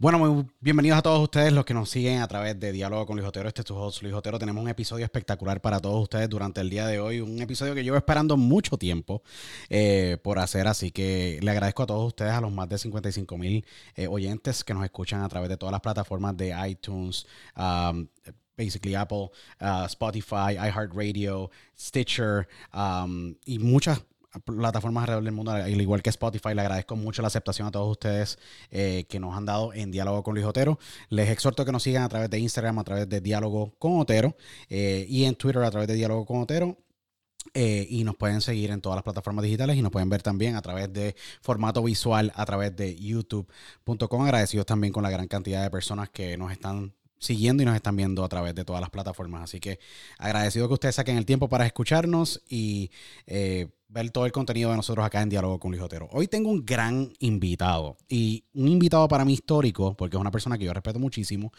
Bueno, muy bienvenidos a todos ustedes los que nos siguen a través de Diálogo con Luis Otero. Este es tu host Luis Otero. Tenemos un episodio espectacular para todos ustedes durante el día de hoy. Un episodio que llevo esperando mucho tiempo eh, por hacer. Así que le agradezco a todos ustedes, a los más de 55 mil eh, oyentes que nos escuchan a través de todas las plataformas de iTunes, um, basically Apple, uh, Spotify, iHeartRadio, Stitcher um, y muchas plataformas alrededor del mundo, al igual que Spotify. Le agradezco mucho la aceptación a todos ustedes eh, que nos han dado en Diálogo con Luis Otero. Les exhorto que nos sigan a través de Instagram, a través de Diálogo con Otero eh, y en Twitter a través de Diálogo con Otero. Eh, y nos pueden seguir en todas las plataformas digitales y nos pueden ver también a través de formato visual a través de youtube.com. Agradecidos también con la gran cantidad de personas que nos están siguiendo y nos están viendo a través de todas las plataformas. Así que agradecido que ustedes saquen el tiempo para escucharnos y eh, ver todo el contenido de nosotros acá en Diálogo con Luis Otero. Hoy tengo un gran invitado y un invitado para mí histórico, porque es una persona que yo respeto muchísimo,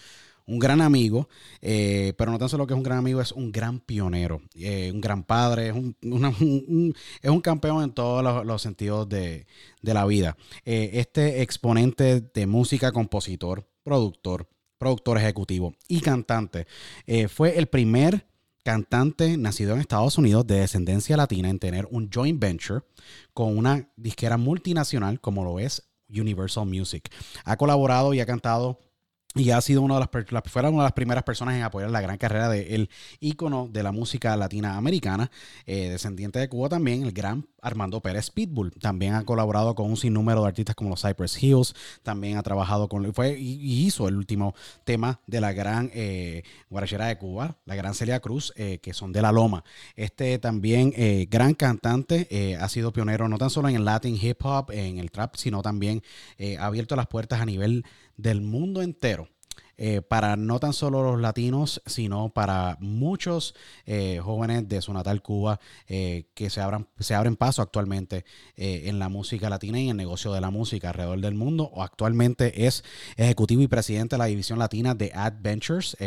un gran amigo, eh, pero no tan solo que es un gran amigo, es un gran pionero, eh, un gran padre, es un, es un campeón en todos los, los sentidos de, de la vida. Este exponente de música, compositor, productor, productor ejecutivo y cantante, eh, fue el primer cantante nacido en Estados Unidos de descendencia latina en tener un joint venture con una disquera multinacional como lo es Universal Music. Ha colaborado y ha cantado y ha sido una de las, una de las primeras personas en apoyar la gran carrera del ícono de la música latina americana, eh, descendiente de Cuba también, el gran Armando Pérez Pitbull. También ha colaborado con un sinnúmero de artistas como los Cypress Hills, también ha trabajado con, fue y, hizo el último tema de la gran eh, guarachera de Cuba, la gran Celia Cruz, eh, que son de La Loma. Este también eh, gran cantante, eh, ha sido pionero no tan solo en el Latin hip hop, en el trap, sino también ha abierto las puertas a nivel del mundo entero. eh, para no tan solo los latinos, sino para muchos eh, jóvenes de su natal Cuba eh, que se, abran, se abren paso actualmente en la música latina y en el negocio de la música alrededor del mundo. O actualmente es ejecutivo y presidente de la división latina de Adventures.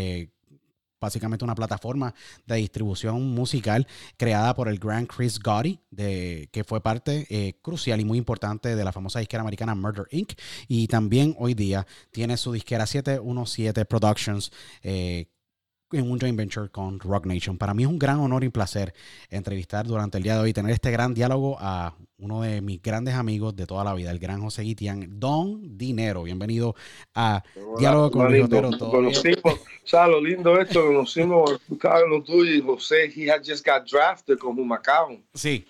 Básicamente una plataforma de distribución musical creada por el gran Chris Gotti, que fue parte eh, crucial y muy importante de la famosa disquera americana Murder Inc. Y también hoy día tiene su disquera 717 Productions. eh, en un joint venture con Rock Nation. Para mí es un gran honor y placer entrevistar durante el día de hoy, tener este gran diálogo a uno de mis grandes amigos de toda la vida, el gran José Guitián, Don Dinero. Bienvenido a Diálogo con Luis. Otero. Conocimos, ¿sabes lo lindo esto? Conocimos Carlos tú y José. He had just got drafted con Humacao. Sí,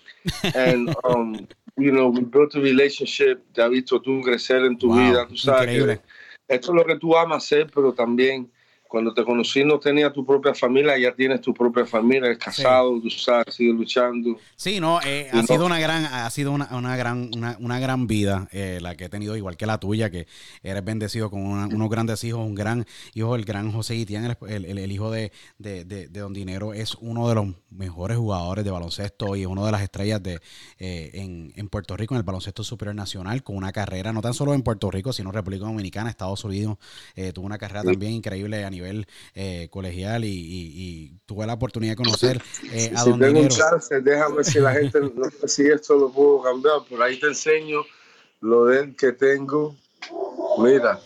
And, um, you know, we built a relationship. Te ha visto tú crecer en tu Wow, vida. Tú sabes increíble. que esto es lo que tú amas hacer, pero también cuando te conocí no tenías tu propia familia, ya tienes tu propia familia, eres casado, tú sabes, sigues luchando. Sí, no, eh, ha no- sido una gran, ha sido una, una gran, una, una gran vida eh, la que he tenido, igual que la tuya, que eres bendecido con una- unos grandes hijos, un gran hijo, el gran José Guitián, el, el- el- hijo de, de, de- de Don Dinero, es uno de los mejores jugadores de baloncesto y es una de las estrellas de eh, en, en Puerto Rico, en el baloncesto superior nacional, con una carrera no tan solo en Puerto Rico, sino en República Dominicana, Estados Unidos, eh, tuvo una carrera también increíble a nivel eh, colegial y, y- y tuve la oportunidad de conocer eh, a si Don tengo un chance, déjame si la gente no sé si esto lo puedo cambiar, por ahí te enseño lo de él que tengo. Mira,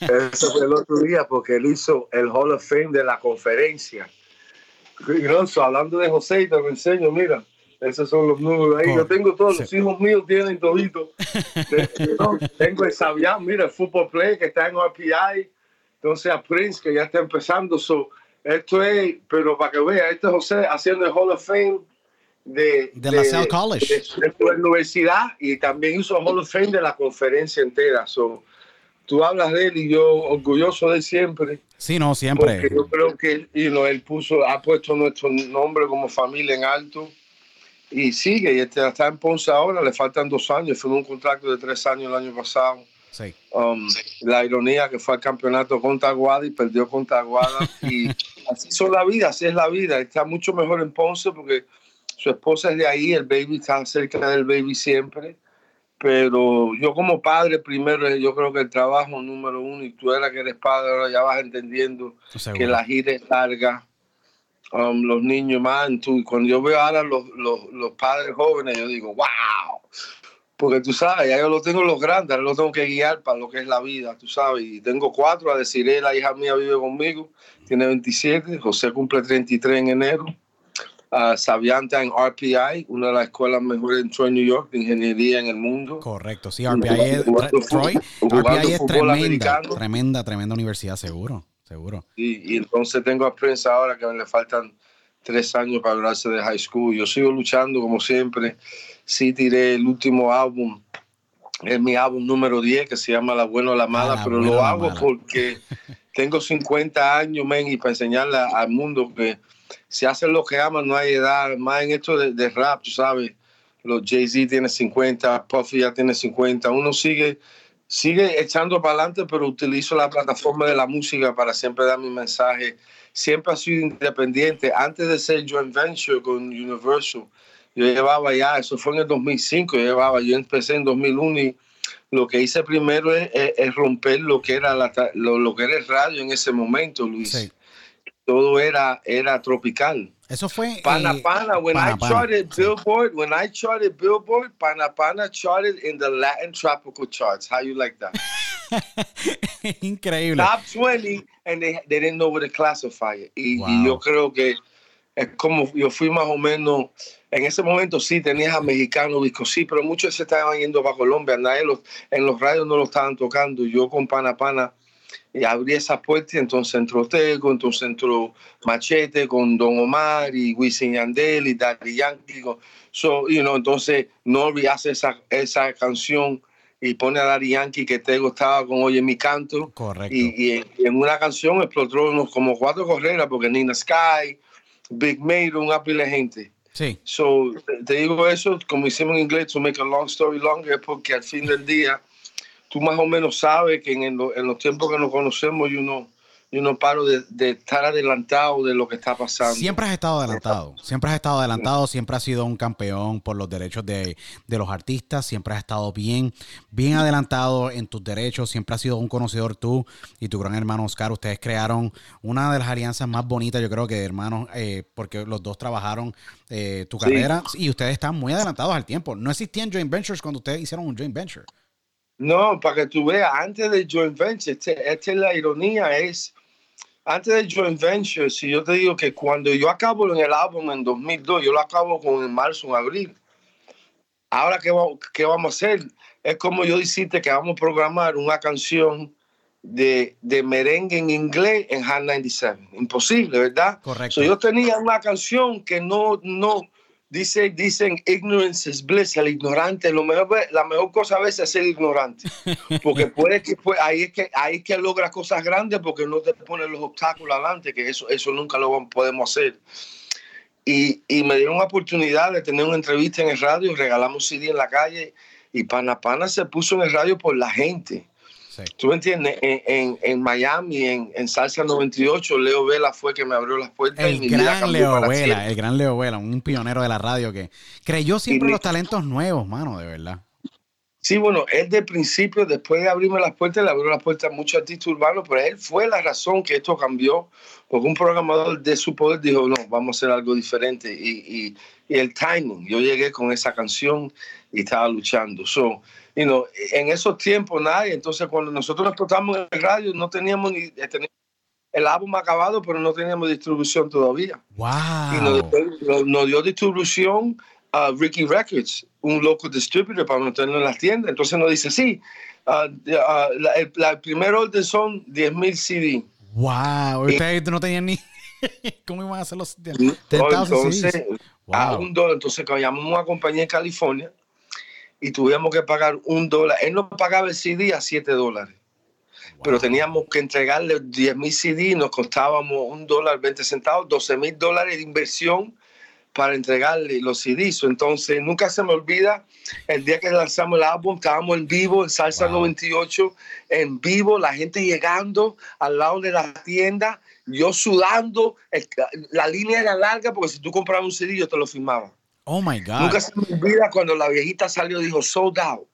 eso fue el otro día porque él hizo el Hall of Fame de la conferencia. Y no, so, hablando de José, te lo enseño, mira, esos son los números ahí. Yo tengo todos, los hijos míos tienen todito. Tengo el Sabián, mira, el Football Play que está en RPI. Entonces a Prince que ya está empezando. So, esto es, pero para que vea, este es José haciendo el Hall of Fame de, De la Sal College. de, de la universidad y también hizo el Hall of Fame de la conferencia entera. So, tú hablas de él y yo orgulloso de siempre. Sí, no, siempre. Porque yo creo que you know, él puso, ha puesto nuestro nombre como familia en alto y sigue. Y este está en Ponce ahora, le faltan dos años. Firmó un contrato de tres años el año pasado. Sí. Um, La ironía que fue al campeonato contra Aguada y perdió contra Aguada. y así son la vida, así es la vida. Está mucho mejor en Ponce porque Su esposa es de ahí, el baby está cerca del baby siempre. Pero yo como padre, primero, yo creo que el trabajo número uno, y tú eres que eres padre, ahora ya vas entendiendo que la gira es larga. Um, los niños más, tú, cuando yo veo ahora los, los, los padres jóvenes, yo digo, wow, porque tú sabes, ya yo lo tengo los grandes, ahora los tengo que guiar para lo que es la vida, tú sabes, y tengo cuatro, a decir, la hija mía vive conmigo, tiene 27, José cumple 33 en enero, uh, Sabianta en RPI, una de las escuelas mejores en Troy, New York, de ingeniería en el mundo. Correcto, sí, RPI es, Troy, RPI es tremenda, americano. tremenda, tremenda universidad, seguro, seguro. Y, y entonces tengo a Prince ahora que le faltan tres años para graduarse de high school. Yo sigo luchando como siempre. Sí tiré el último álbum, es mi álbum número 10 que se llama La Buena o la Mala, La pero Buena lo hago porque tengo 50 años, men, y para enseñarle al mundo que si hacen lo que aman no hay edad, más en esto de, de rap, tú sabes. Los Jay-Z tiene 50, Puffy ya tiene 50, uno sigue sigue echando para adelante, pero utilizo la plataforma de la música para siempre dar mi mensaje. Siempre ha sido independiente. Antes de ser joint venture con Universal, yo llevaba ya, eso fue en el 2005, yo llevaba, yo empecé en 2001 y lo que hice primero es, es- es romper lo que era la, lo, lo que era el radio en ese momento, Luis. Sí. Todo era, era tropical. Eso fue... Pana eh, Pana, when Pana I charted. Billboard, when I charted Billboard, Pana Pana charted in the Latin tropical charts. How you like that? Increíble. top 20 and they, they didn't know where to classify it. Y, Wow. y yo creo que es como yo fui más o menos, en ese momento sí tenías a mexicano disco, sí, pero muchos se estaban yendo para Colombia, nadie los, en los radios no lo estaban tocando. Yo con Pana Pana y abrí esa puerta y entonces entró Tego, entonces entró Machete con Don Omar y Wisin Yandel y Daddy Yankee. So, you know, entonces Norby hace esa, esa canción y pone a Daddy Yankee que Tego estaba con Oye mi canto. Correcto. Y, y en- y en una canción explotó unos como cuatro carreras porque Nina Sky, Big Made, una pila de gente. Sí. So, te- te digo eso, como hicimos en inglés, to make a long story longer, porque al fin del día, tú más o menos sabes que en, lo- en los tiempos que nos conocemos, yo no, yo no paro de, de estar adelantado de lo que está pasando. Siempre has estado adelantado, siempre has estado adelantado, siempre has sido un campeón por los derechos de, de los artistas, siempre has estado bien, bien adelantado en tus derechos, siempre has sido un conocedor tú y tu gran hermano Oscar. Ustedes crearon una de las alianzas más bonitas, yo creo que de hermanos, eh, porque los dos trabajaron eh, tu Sí. carrera y ustedes están muy adelantados al tiempo. No existían joint ventures cuando ustedes hicieron un joint venture. No, para que tú veas, antes de joint venture, este- esta es la ironía, es, antes de joint venture, si yo te digo que cuando yo acabo en el álbum en 2002, yo lo acabo con en marzo, en abril. Ahora, ¿qué, va- qué vamos a hacer? Es como yo decirte que vamos a programar una canción de, de merengue en inglés en Hot 97. Imposible, ¿verdad? Correcto. So, yo tenía una canción que no, no, dice, dicen ignorance is bliss, el ignorante, lo mejor, la mejor cosa a veces es ser ignorante, porque puede que, pues, ahí es que, ahí es que logras cosas grandes porque no te ponen los obstáculos adelante, que eso, eso nunca lo podemos hacer. Y, y me dieron la oportunidad de tener una entrevista en el radio, regalamos CD en la calle y Pana Pana se puso en el radio por la gente. Sí. ¿Tú me entiendes? En, en, en Miami, en, en Salsa 98, Leo Vela fue que me abrió las puertas. y El mi vida gran cambió Leo Vela, siempre. el gran Leo Vela, un pionero de la radio que creyó siempre Y- los talentos nuevos, mano, de verdad. Sí, bueno, él de principio, después de abrirme las puertas, le abrió las puertas a muchos artistas urbanos, pero él fue la razón que esto cambió, porque un programador de su poder dijo, no, vamos a hacer algo diferente. Y, y- y el timing, yo llegué con esa canción y estaba luchando. So, you know, en esos tiempos nadie, entonces cuando nosotros explotamos en el radio, no teníamos ni, eh, teníamos el álbum acabado, pero no teníamos distribución todavía. Y nos, Wow. nos- dio distribución a Ricky Records, un local distributor para meterlo en las tiendas. Entonces nos dice, sí, ah, ah, la, el, la- el primer orden son 10.000 CD. Wow. Ustedes no tenían ni. ¿Cómo iban a hacer los 10,000 Entonces, CDs? a Wow. un dólar. Entonces llamamos a una compañía en California y tuvimos que pagar un dólar. Él nos pagaba el CD a 7 dólares. Pero teníamos que entregarle 10 mil CD y nos costábamos un dólar 20 centavos, 12 mil dólares de inversión para entregarle los CDs. Entonces, nunca se me olvida el día que lanzamos el álbum, estábamos en vivo en Salsa Wow. 98, en vivo, la gente llegando al lado de la tienda, yo sudando, el- la línea era larga porque si tú comprabas un CD yo te lo firmaba. Oh my God. Nunca se me olvida cuando la viejita salió dijo sold out.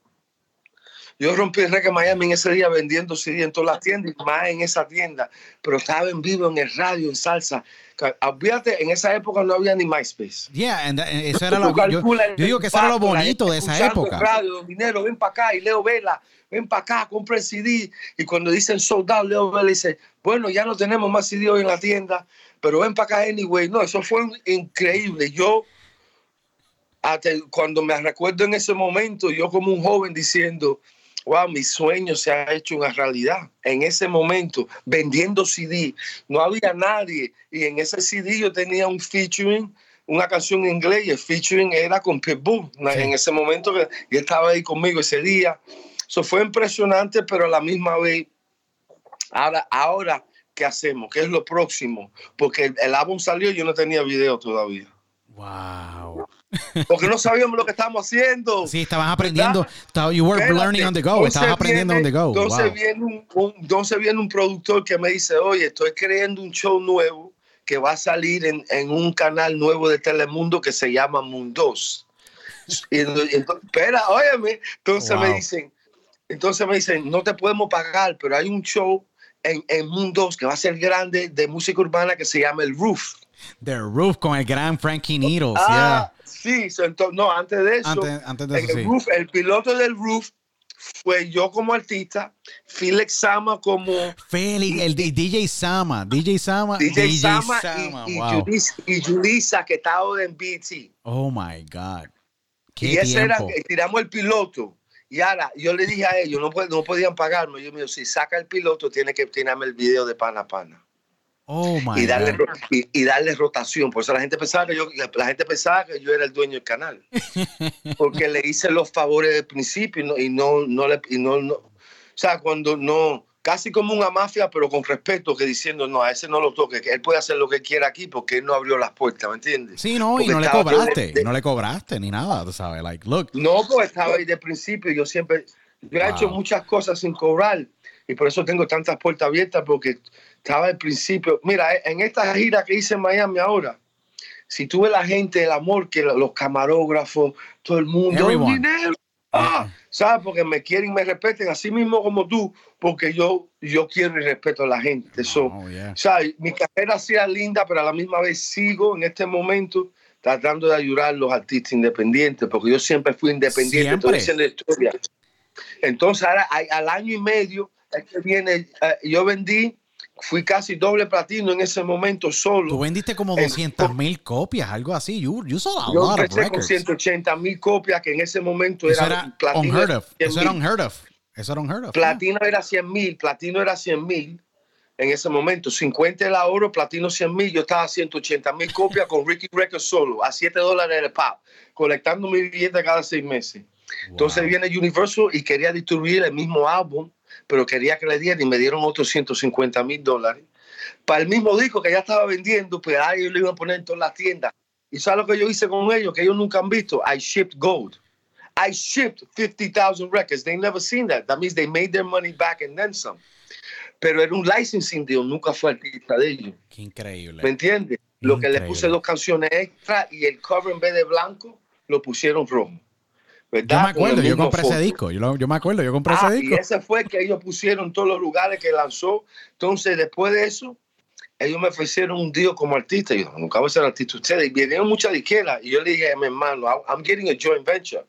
Yo rompí el en Miami en ese día vendiendo CD en todas las tiendas y más en esa tienda, pero estaba en vivo en el radio, en salsa. Olvídate, en esa época no había ni MySpace. Yeah, and that- eso era lo, yo, yo digo que eso era lo bonito de esa época. Radio, Don dinero, ven para acá y Leo Vela, ven para acá, compra el CD. Y cuando dicen sold out, Leo Vela dice, bueno, ya no tenemos más CD hoy en la tienda, pero ven para acá anyway. No, eso fue increíble. Yo, hasta cuando me recuerdo en ese momento, yo como un joven diciendo, wow, mi sueño se ha hecho una realidad. En ese momento, vendiendo CD, no había nadie. Y en ese CD yo tenía un featuring, una canción en inglés, y el featuring era con Pitbull. Sí. En ese momento, que y él estaba ahí conmigo ese día. Eso fue impresionante, pero a la misma vez, ahora, ahora, ¿qué hacemos? ¿Qué es lo próximo? Porque el, el álbum salió y yo no tenía video todavía. Wow. Porque no sabíamos lo que estábamos haciendo. Sí, estabas aprendiendo. You were Espérate. learning on the go. Estabas aprendiendo on the go. Entonces, Wow. viene un, un- entonces viene un productor que me dice, oye, estoy creando un show nuevo que va a salir en, en un canal nuevo de Telemundo que se llama Mundos. Y, entonces, espera, óyeme. Entonces Wow. me dicen, entonces me dicen, no te podemos pagar, pero hay un show en, en Mundos que va a ser grande de música urbana que se llama El Roof. The Roof con el gran Frankie Needles. Ah, sí, so, entonces, no, antes de eso, Antes- antes de eso, el, sí. roof, el piloto del roof fue yo como artista, Felix Sama como yeah. Félix, el D- DJ Sama. DJ Sama. DJ, Sama, Sama, y, y, wow. Y Yulisa, que estaba en BT. Oh my God. Qué Y ese era, tiempo. tiramos el piloto. Y ahora, yo le dije a ellos, no podían pagarme. Yo me dijo, si saca el piloto, tiene que tirarme el video de pana a pana. Oh my y darle, God. y, y darle rotación. Por eso la gente pensaba que yo, la gente pensaba que yo era el dueño del canal. Porque le hice los favores del principio y no, y no, no le, y no, no- o sea, cuando no, casi como una mafia, pero con respeto, que diciendo, no, a ese no lo toque, que él puede hacer lo que quiera aquí porque él no abrió las puertas, ¿me entiendes? Sí, no, y Porque no le cobraste. de- de- No le cobraste ni nada, tú sabes. Like, look. No, porque estaba ahí de principio. Yo siempre, yo he Wow. hecho muchas cosas sin cobrar y por eso tengo tantas puertas abiertas porque estaba al principio. Mira, eh, en esta gira que hice en Miami ahora, si tuve la gente, el amor que lo- los camarógrafos, todo el mundo, Everyone. dinero, ah, ¿sabes? Porque me quieren y me respeten, así mismo como tú, porque yo, yo quiero y respeto a la gente. So, Oh, yeah. sea, mi carrera sea linda, pero a la misma vez sigo en este momento tratando de ayudar a los artistas independientes, porque yo siempre fui independiente, estoy Siempre. diciendo historia. Entonces, ahora al año y medio es que viene, eh, yo vendí, fui casi doble platino en ese momento solo. Tú vendiste como En- 200 mil copias, algo así. You, you sold a Yo lot of empecé con records. 180 mil copias, que en ese momento Eso era, era platino. unheard of. 100,000. Eso era unheard of. Eso era unheard of. Platino era 100 mil, platino era 100 mil en ese momento. 50 era oro, platino 100 mil. Yo estaba a 180 mil copias con Ricky Records solo, a 7 dólares el pop, colectando mi billete cada seis meses. Entonces viene Universal y quería distribuir el mismo álbum, pero quería que le dieran y me dieron otros 150 mil dólares. Para el mismo disco que ya estaba vendiendo, pues a ellos lo iban a poner en todas las tiendas. ¿Y sabes lo que yo hice con ellos? Que ellos nunca han visto. I shipped gold. I shipped 50,000 records. They never seen that. That means they made their money back and then some. Pero era un licensing deal, nunca fue artista de ellos. Qué increíble. ¿Me entiendes? Lo que le puse dos canciones extra y el cover en vez de blanco lo pusieron rojo. Yo ¿Verdad? me acuerdo, yo compré ese disco. Yo, lo- yo me acuerdo, yo compré Ah, ese y disco. ese fue el que ellos pusieron en todos los lugares que lanzó. Entonces, después de eso, ellos me ofrecieron un deal como artista. Y yo, nunca voy a ser artista ustedes. Y vinieron muchas disqueras. Y yo le dije a mi hermano, I'm getting a joint venture.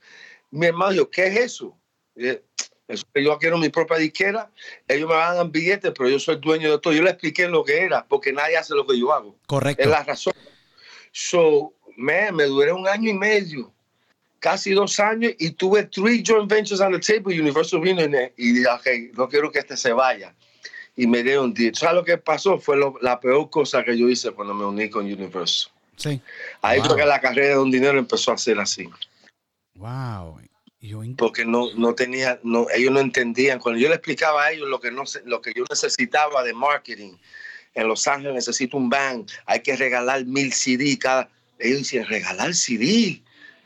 Mi hermano dijo, ¿qué es eso? Y dije, eso que yo quiero mi propia disquera. Ellos me van a dar billetes, pero yo soy dueño de todo. Yo le expliqué lo que era, porque nadie hace lo que yo hago. Correcto. Es la razón. So, man, me duré un año y medio, casi dos años, y tuve three joint ventures on the table. Universal vino y dije, ok, no quiero que este se vaya. Y me dieron un deal. ¿Sabes lo que pasó? Fue lo- la peor cosa que yo hice cuando me uní con Universal. Sí. Ahí Wow. fue que la carrera de un dinero empezó a ser así. Wow. Yo Porque no, no tenía, no, ellos no entendían. Cuando yo le explicaba a ellos lo que, no, lo que yo necesitaba de marketing, en Los Ángeles necesito un van, hay que regalar mil CD cada. Ellos decían, regalar CD.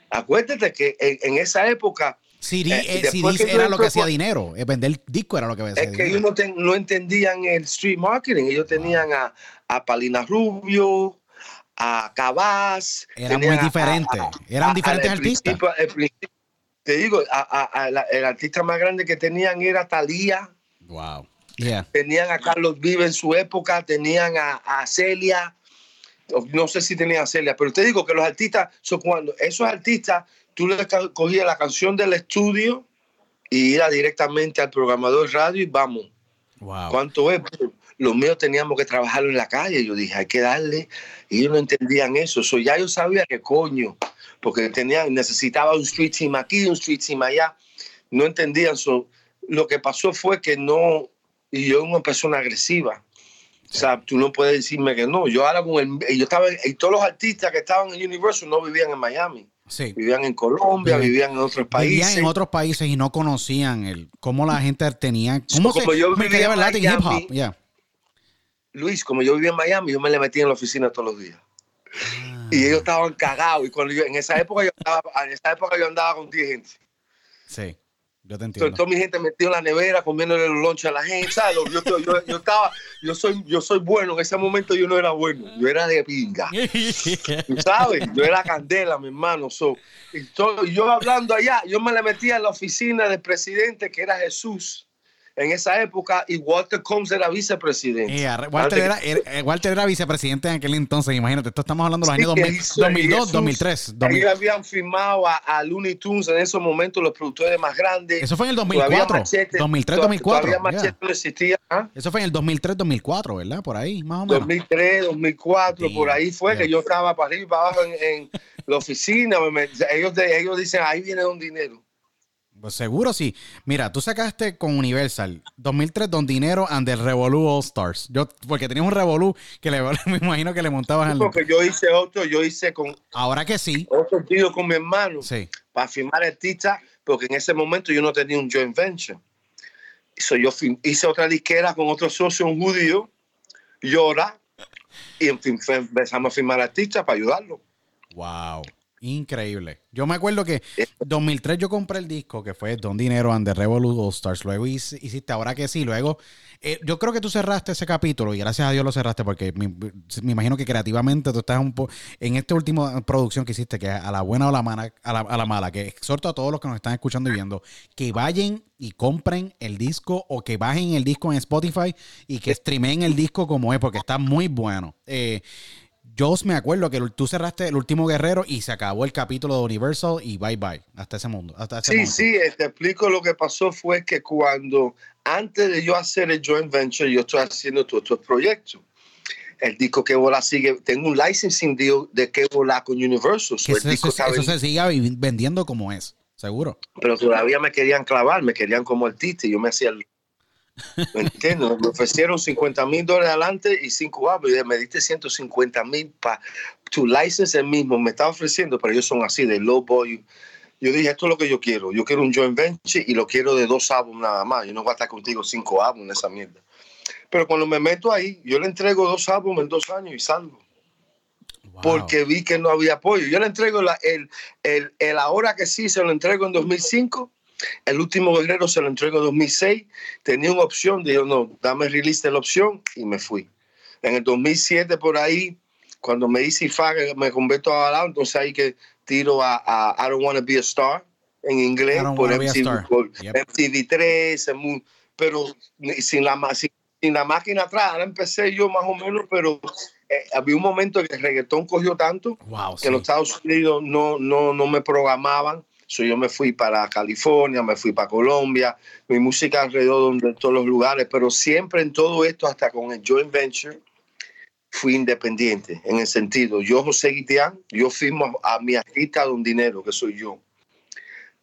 Acuérdate que en, en esa época CD, Eh, eh, CDs que era lo que hacía dinero. eh, Vender disco era lo que hacía es que ellos no, ten- no entendían el street marketing. Ellos tenían a, a Palina Rubio, a Cabaz. Era muy diferente. Eran diferentes artistas. te digo, el artista más grande que tenían era Talía. Wow. Tenían a Carlos Vive en su época, tenían a, Celia. No sé si tenían a Celia, pero te digo que los artistas, son cuando esos artistas, tú le cogías la canción del estudio y ir directamente al programador de radio y vamos. Wow. ¿Cuánto es? Los míos teníamos que trabajarlo en la calle. Yo dije, hay que darle. Y ellos no entendían eso. So, ya yo sabía que coño, porque tenían, necesitaba un street team aquí, un street team allá. No entendían. So, lo que pasó fue que no, y yo una persona agresiva. O sea, tú no puedes decirme que no. Yo ahora con el, yo estaba, y todos los artistas que estaban en Universal no vivían en Miami. Vivían en Colombia, vivían en otros países. Vivían en otros países y no conocían el cómo la gente tenía. ¿Cómo como se, yo vivía en Miami, hip hop? Luis, como yo vivía en Miami, yo me le metía en la oficina todos los días. Ah. Y ellos estaban cagados. Y cuando yo, en esa época yo andaba, en esa época yo andaba con 10 gente. Sí. Yo te entiendo. toda mi gente metió en la nevera comiéndole los lonches a la gente. ¿sabes? Yo, yo, yo, estaba, yo soy, yo soy bueno. En ese momento yo no era bueno. Yo era de pinga. ¿Sabes? Yo era candela, mi hermano. So, y yo hablando allá, yo me le metía en la oficina del presidente que era Jesús en esa época y Walter Combs era vicepresidente. Walter, era, eh, Walter, era, vicepresidente en aquel entonces, imagínate, esto estamos hablando de los años 2002, 2003. Ellos habían firmado a, Looney Tunes en esos momentos los productores más grandes. Eso fue en el 2004, 2003, 2004. ¿ah? Eso fue en el 2003, 2004, ¿verdad? Por ahí, más o menos. 2003, 2004, por ahí fue que yo estaba para arriba y para abajo en, la oficina. ellos, ellos dicen, ahí viene un dinero. Pues seguro sí. Mira, tú sacaste con Universal 2003 Don Dinero and the Revolu All Stars. Yo, porque tenías un Revolu que le, me imagino que le montabas al. Porque yo hice otro, yo hice con. Ahora que sí. Otro tío con mi hermano. Sí. Para firmar artistas, porque en ese momento yo no tenía un joint venture. So yo hice otra disquera con otro socio, un judío, Llora, y en fin, empezamos a firmar artistas para ayudarlo. Wow. Increíble. Yo me acuerdo que 2003 yo compré el disco que fue Don Dinero and the Revolut All Stars. Luego hiciste Ahora que sí. Luego, eh, yo creo que tú cerraste ese capítulo y gracias a Dios lo cerraste porque me, imagino que creativamente tú estás un poco en esta última producción que hiciste, que es a la buena o la mala, a la, a la mala, que exhorto a todos los que nos están escuchando y viendo que vayan y compren el disco o que bajen el disco en Spotify y que streamen el disco como es porque está muy bueno. Eh, yo me acuerdo que tú cerraste el último guerrero y se acabó el capítulo de Universal y bye bye hasta ese mundo. Hasta sí, sí, eh, te explico lo que pasó fue que cuando antes de yo hacer el joint venture, yo estoy haciendo todos estos proyectos. El disco que vola sigue, tengo un licensing deal de que vola con Universal. eso, se sigue vendiendo como es, seguro. Pero todavía me querían clavar, me querían como artista y yo me hacía el ¿Me entiendes? Me ofrecieron 50 mil dólares adelante y 5 años y me diste 150 mil para tu license el mismo. Me estaba ofreciendo, pero ellos son así de low boy. Yo dije, esto es lo que yo quiero. Yo quiero un joint venture y lo quiero de dos álbumes nada más. Yo no voy a estar contigo cinco álbumes en esa mierda. Pero cuando me meto ahí, yo le entrego dos álbumes en dos años y salgo. Porque vi que no había apoyo. Yo le entrego la, el, el, el ahora que sí, se lo entrego en 2005 el último guerrero se lo entregó en 2006. Tenía una opción, dijo, no, dame release de la opción y me fui. En el 2007, por ahí, cuando me hice FAG, me convierto a lado, entonces ahí que tiro a, I Don't Wanna Be a Star en inglés por MTV, 3, pero sin la, sin, la máquina atrás. Ahora empecé yo más o menos, pero eh, había un momento que el reggaetón cogió tanto que los Estados Unidos no, no, no me programaban So, yo me fui para California, me fui para Colombia, mi música alrededor de todos los lugares, pero siempre en todo esto, hasta con el joint venture, fui independiente en el sentido, yo José Guitián, yo firmo a mi artista Don Dinero, que soy yo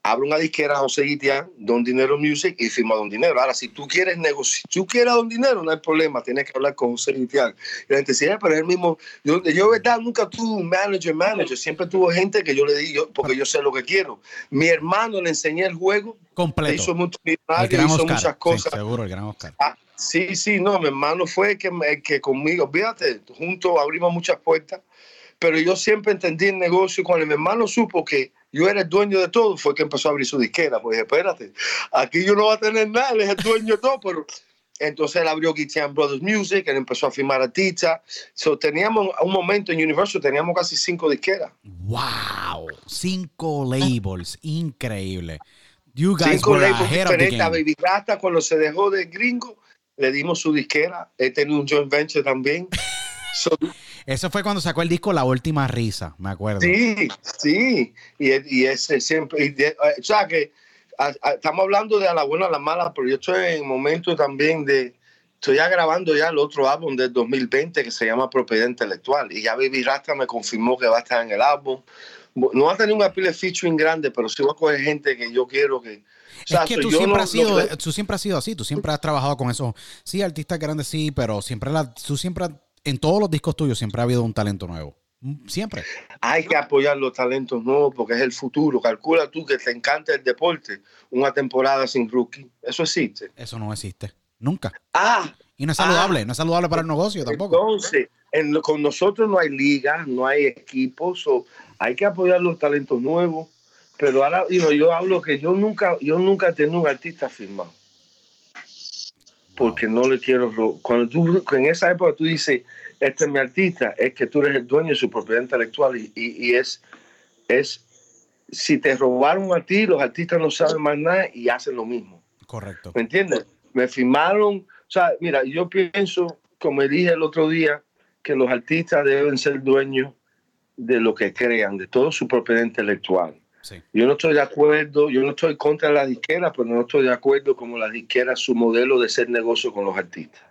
abro una disquera José Guitián, Don Dinero Music y firma Don Dinero. Ahora, si tú quieres negociar, si tú quieres Don Dinero, no hay problema, tienes que hablar con José Guitián. Y la gente decía, pero es el mismo, yo, yo verdad nunca tuve un manager, manager, siempre tuve gente que yo le di, porque yo sé lo que quiero. Mi hermano le enseñé el juego, completo. hizo, mucho, hizo muchas cosas. seguro, el gran Oscar. Ah, sí, sí, no, mi hermano fue que, que conmigo, fíjate, juntos abrimos muchas puertas, pero yo siempre entendí el negocio cuando mi hermano supo que yo era el dueño de todo, fue que empezó a abrir su disquera. Pues espérate, aquí yo no voy a tener nada, él es el dueño de todo, pero entonces él abrió Guitian Brothers Music, él empezó a firmar artistas. So, teníamos un momento en Universal, teníamos casi cinco disqueras. ¡Wow! Cinco labels. Increíble. You guys Cinco were labels diferentes. A. Baby Rasta, cuando se dejó de gringo, le dimos su disquera. Él tenía un joint venture también. So, Eso fue cuando sacó el disco La Última Risa, me acuerdo. Sí, sí, y, y ese siempre, y de- eh, o sea que a- a- estamos hablando de a la buena a la mala, pero yo estoy en momento también de, estoy ya grabando ya el otro álbum del 2020 que se llama Propiedad Intelectual, y ya Baby Rasta me confirmó que va a estar en el álbum. No va a tener un appeal featuring grande, pero sí va a coger gente que yo quiero que... o sea, es que tú siempre, no- has sido, no- tú siempre has sido así, tú siempre has trabajado con esos, sí, artistas grandes, sí, pero siempre, la, tú siempre, en todos los discos tuyos siempre ha habido un talento nuevo. Siempre. hay que apoyar los talentos nuevos porque es el futuro. Calcula tú que te encanta el deporte, una temporada sin rookie. Eso existe. Eso no existe. Nunca. Ah, Y no es saludable, no es saludable para el negocio tampoco. Entonces, en con nosotros no hay ligas, no hay equipos, so, hay que apoyar los talentos nuevos. Pero ahora yo hablo que yo nunca, yo nunca he tenido un artista firmado. Porque no le quiero. ro- Cuando tú, en esa época tú dices, este es mi artista, es que tú eres el dueño de su propiedad intelectual y, y- y es, es. Si te robaron a ti, los artistas no saben más nada y hacen lo mismo. Correcto. ¿Me entiendes? Me firmaron, o sea, mira, yo pienso, como dije el otro día, que los artistas deben ser dueños de lo que crean, de toda su propiedad intelectual. Sí. Yo no estoy de acuerdo, yo no estoy contra la disquera, pero no estoy de acuerdo como la disquera su modelo de hacer negocio con los artistas.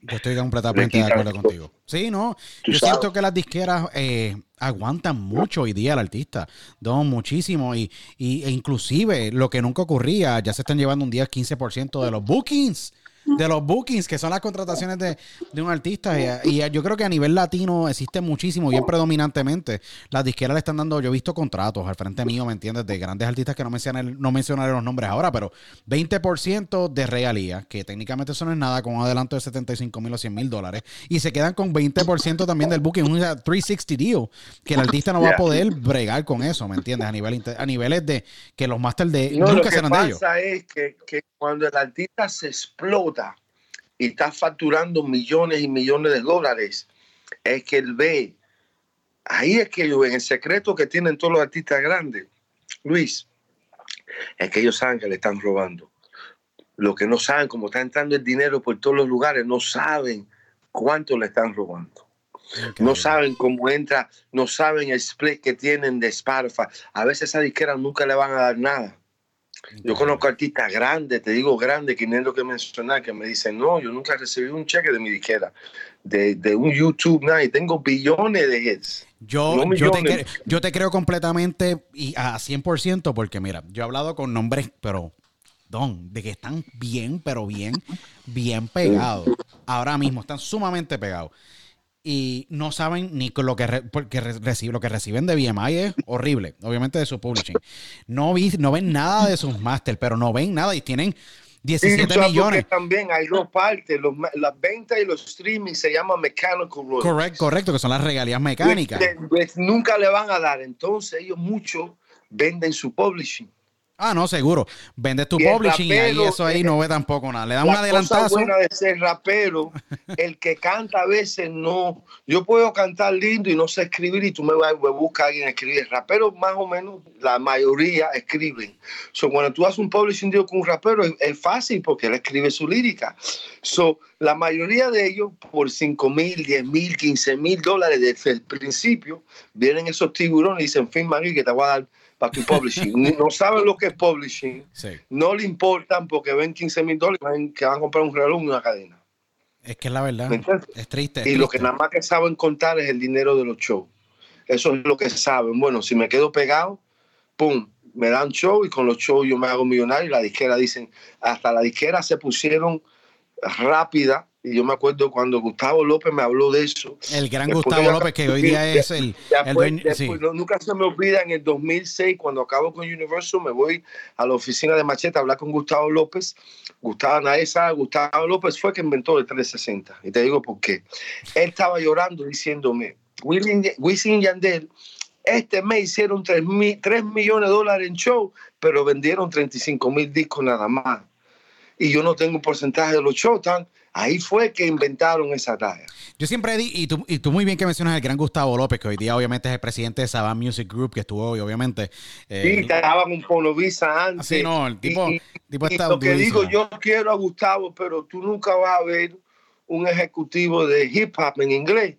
Yo estoy completamente Le de acuerdo contigo. Sí, no. Yo sabes. siento que las disqueras eh, aguantan mucho hoy día al artista. Don, muchísimo. Y, y- e inclusive lo que nunca ocurría, ya se están llevando un 10, 15% de los bookings. De los bookings, que son las contrataciones de, de un artista. Y, y yo creo que a nivel latino existe muchísimo, bien predominantemente. Las disqueras le están dando, yo he visto contratos al frente mío, ¿me entiendes? De grandes artistas que no mencionaré, no mencionaré los nombres ahora, pero 20% de regalías, que técnicamente eso no es nada, con un adelanto de 75 mil o 100 mil dólares. Y se quedan con 20% también del booking, un 360 deal, que el artista no va a poder bregar con eso, ¿me entiendes? A, nivel, a niveles de que los máster de No, lo nunca que serán de ellos. es que, que cuando el artista se explota y está facturando millones y millones de dólares, es que él ve, ahí es que ellos ven el secreto que tienen todos los artistas grandes, Luis, es que ellos saben que le están robando. Lo que no saben, como está entrando el dinero por todos los lugares, no saben cuánto le están robando. No saben cómo entra, no saben el split que tienen de Spotify. A veces esa disquera nunca le van a dar nada. Yo conozco artistas grandes, te digo grandes, que no es lo que mencionar, que me dicen, no, yo nunca recibí un cheque de mi disquera, de, de un YouTube, nada, y tengo billones de hits. Yo, No yo, te, yo te creo completamente y a 100% porque mira, yo he hablado con nombres, pero, don, de que están bien, pero bien, bien pegados. Ahora mismo están sumamente pegados. Y no saben ni lo que, re- porque re- recibe- lo que reciben de BMI es horrible, obviamente de su publishing. No, vi, no ven nada de sus máster, pero no ven nada y tienen Sí, 17 o sea, porque millones. también hay dos partes, los las ventas y los streaming se llaman mechanical royalties. Correcto, correcto, que son las regalías mecánicas. Pues, pues, nunca le van a dar, entonces ellos mucho venden su publishing. Ah, no, seguro. Vendes tu Y publishing y ahí rapero, eso ahí eh, no ve tampoco nada. Le dan un La cosa adelantazo. buena de ser rapero, el que canta a veces no. Yo puedo cantar lindo y no sé escribir y tú me, vas- me buscas a alguien a escribir. Rapero más o menos, la mayoría escriben. So, cuando tú haces un publishing deal con un rapero es, es fácil porque él escribe su lírica. So, la mayoría de ellos por 5 mil, 10 mil, 15 mil dólares desde el principio vienen esos tiburones y dicen, firma aquí que te voy a dar para tu publishing. No saben lo que es publishing Sí. no le importan porque ven 15 mil dólares que van a comprar un reloj y una cadena. Es que es la verdad. Es triste. es Y lo que nada más que saben contar es el dinero de los shows. Eso es lo que saben. Bueno, si me quedo pegado, pum, me dan show y con los shows yo me hago millonario. Y la disquera dicen, hasta la disquera se pusieron rápida. Y yo me acuerdo cuando Gustavo López me habló de eso. El gran Después Gustavo López, que hoy día es el, el Después- dueño. después, sí. no- nunca se me olvida, en el 2006, cuando acabo con Universal, me voy a la oficina de Machete a hablar con Gustavo López. Gustavo, nadie sabe, Gustavo López fue que inventó el 360. Y te digo por qué. Él estaba llorando diciéndome, Wisin Yandel, este mes hicieron 3, millones de dólares en show, pero vendieron 35 mil discos nada más. y yo no tengo un porcentaje de los shows. Tan, ahí fue que inventaron esa talla. Yo siempre di, y tú, y tú muy bien que mencionas al gran Gustavo López, que hoy día obviamente es el presidente de Saban Music Group, que estuvo hoy, obviamente. Eh, sí, estaba con Fonovisa antes. Sí, no, el tipo, y, tipo y Lo que digo, yo quiero a Gustavo, pero tú nunca vas a ver un ejecutivo de hip hop en inglés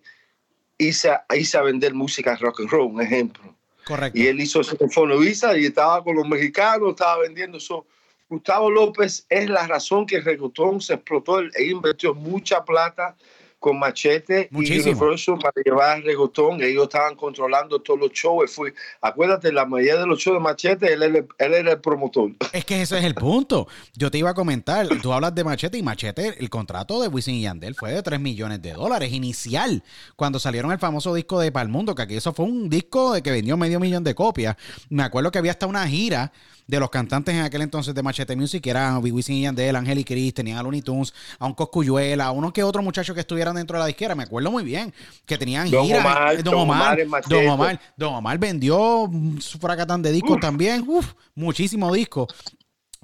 irse a, irse a vender música rock and roll, un ejemplo. Correcto. Y él hizo eso con Fonovisa y estaba con los mexicanos, estaba vendiendo eso. Gustavo López es la razón que reggaetón se explotó. Él invirtió mucha plata con Machete Muchísimo. y Universal para llevar el reggaetón. Ellos estaban controlando todos los shows. Fue, acuérdate, la mayoría de los shows de Machete, él, él, él, era el promotor. Es que ese es el punto. Yo te iba a comentar, tú hablas de Machete y Machete, el contrato de Wisin y Yandel fue de 3 millones de dólares inicial, cuando salieron el famoso disco de Palmundo, que aquí eso fue un disco de que vendió medio millón de copias. Me acuerdo que había hasta una gira de los cantantes en aquel entonces de Machete Music, que eran Wisin y Yandel, Ángel y Cris, tenían a Looney Tunes, a un Coscuyuela, a uno que otro muchacho que estuvieran dentro de la disquera, me acuerdo muy bien, que tenían Don giras. Omar, Don Omar, Don Omar, Don Omar, Don Omar vendió su fracatán de discos también, uf, muchísimo disco.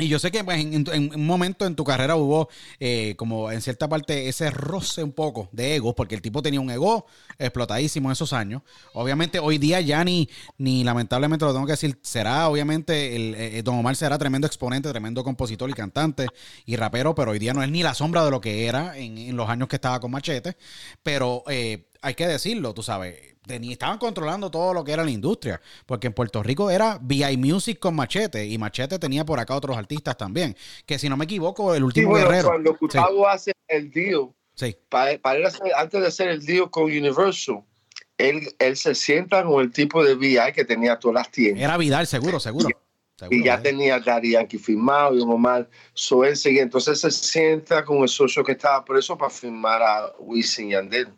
Y yo sé que pues, en, un momento en tu carrera hubo eh, como en cierta parte ese roce un poco de ego, porque el tipo tenía un ego explotadísimo en esos años. Obviamente hoy día ya ni, ni lamentablemente lo tengo que decir, será obviamente, el, eh, Don Omar será tremendo exponente, tremendo compositor y cantante y rapero, pero hoy día no es ni la sombra de lo que era en, en los años que estaba con Machete. Pero eh, hay que decirlo, tú sabes, estaban controlando todo lo que era la industria, porque en Puerto Rico era VI Music con Machete y Machete tenía por acá otros artistas también, que si no me equivoco, el último sí, bueno, guerrero. Cuando Gustavo sí. hace el deal, sí. para, para hacer, antes de hacer el deal con Universal, él, él, se sienta con el tipo de VI que tenía todas las tiendas. Era Vidal, seguro, seguro. Y, seguro, y ya tenía a Daddy Yankee firmado y Omar. So él seguía. Entonces se sienta con el socio que estaba preso para firmar a Wisin y Yandel.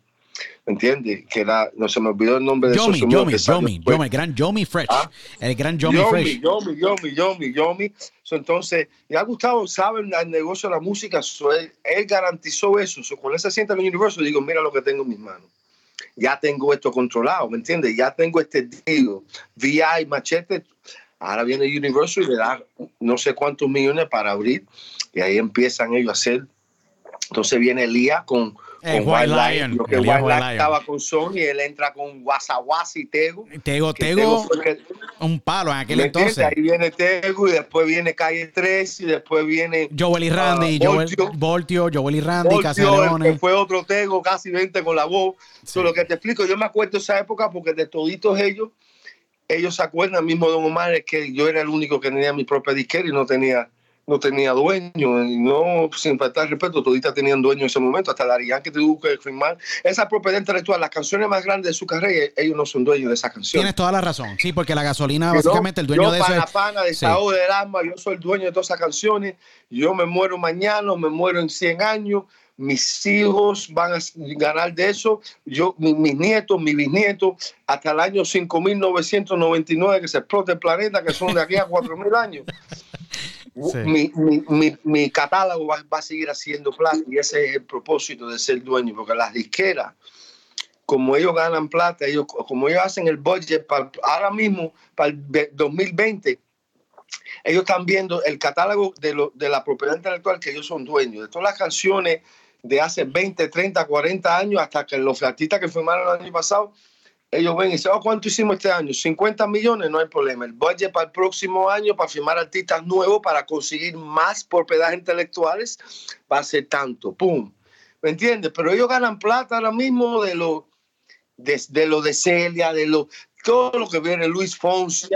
¿Me entiendes? Que era, no se me olvidó el nombre de Yomi, socio Yomi, Yomi, Yomi, el gran Yomi Fresh. ¿Ah? El gran Yomi, Yomi Fresh. Yomi, Yomi, Yomi, Yomi. So, entonces, ya Gustavo sabe el negocio de la música, so, él, él, garantizó eso. So, cuando él se sienta en el universo, digo, mira lo que tengo en mis manos. Ya tengo esto controlado, ¿me entiendes? Ya tengo este deal. VI, machete. Ahora viene Universal y le da no sé cuántos millones para abrir. Y ahí empiezan ellos a hacer. Entonces viene Lía con, Eh, White Lion. Lo que Elías White Lion estaba con Sony, él entra con Guasaguasi y Tego. Tego, Tego, que- un palo en aquel entonces. Ahí viene Tego y después viene Calle 3 y después viene Joel y Randy, Ah, Joel, Voltio. Voltio, Joel y Randy, Voltio, el que fue otro Tego, casi 20 con la voz. Sí. So, lo que te explico, yo me acuerdo de esa época porque de toditos ellos, ellos se acuerdan, mismo Don Omar, es que yo era el único que tenía mi propia disquera y no tenía no tenía dueño y no sin faltar respeto toditas tenían dueño en ese momento hasta Dari que tuvo que firmar esa propiedad intelectual las canciones más grandes de su carrera ellos no son dueños de esa canción Tienes toda la razón. Sí, porque la gasolina, no, básicamente, el dueño yo de eso. pana, es- pana, Sí. desahogo del alma, yo soy el dueño de todas esas canciones. Yo me muero mañana, me muero en 100 años. Mis hijos van a ganar de eso. Yo, mi- mis nietos, mis bisnietos, hasta el año 5999 que se explote el planeta, que son de aquí a 4000 años. Sí. Mi, mi, mi, mi catálogo va, va a seguir haciendo plata y ese es el propósito de ser dueño, porque las disqueras como ellos ganan plata, ellos, como ellos hacen el budget para, ahora mismo, para el ve- 2020, ellos están viendo el catálogo de, lo, de la propiedad intelectual que ellos son dueños, de todas las canciones de hace 20, 30, 40 años, hasta que los artistas que firmaron el año pasado, ellos ven y dicen, oh, ¿cuánto hicimos este año? 50 millones, no hay problema. El budget para el próximo año, para firmar artistas nuevos, para conseguir más propiedades intelectuales, va a ser tanto, ¡pum! ¿Me entiendes? Pero ellos ganan plata ahora mismo de lo de, de lo de Celia, de lo todo lo que viene, Luis Fonsi,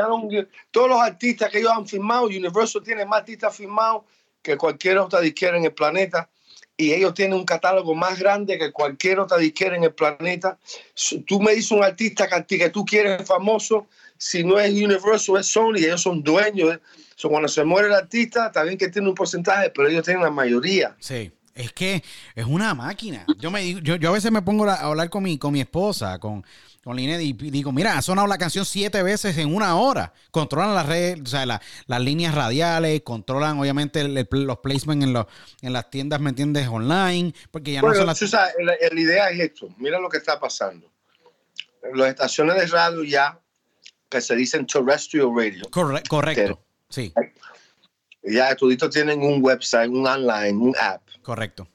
todos los artistas que ellos han firmado, Universal tiene más artistas firmados que cualquier otra disquera en el planeta y ellos tienen un catálogo más grande que cualquier otra disquera en el planeta. Tú me dices un artista que, tú quieres famoso, si no es Universal, es Sony, ellos son dueños. de- So, cuando se muere el artista, bien que tiene un porcentaje, pero ellos tienen la mayoría. Sí. Es que es una máquina. Yo me yo, yo a veces me pongo a hablar con mi, con mi esposa, con, con Linet, y digo, mira, ha sonado la canción siete veces en una hora. Controlan las redes, o sea, la- las líneas radiales, controlan obviamente el- el- los placements en, los, en las tiendas, ¿me entiendes? Online, porque ya no son las... sabes, la, la idea es esto. Mira lo que está pasando. Las estaciones de radio ya, que se dicen terrestrial radio, Corre- correcto. Sí. ya toditos tienen un website, un online, un app. Correcto.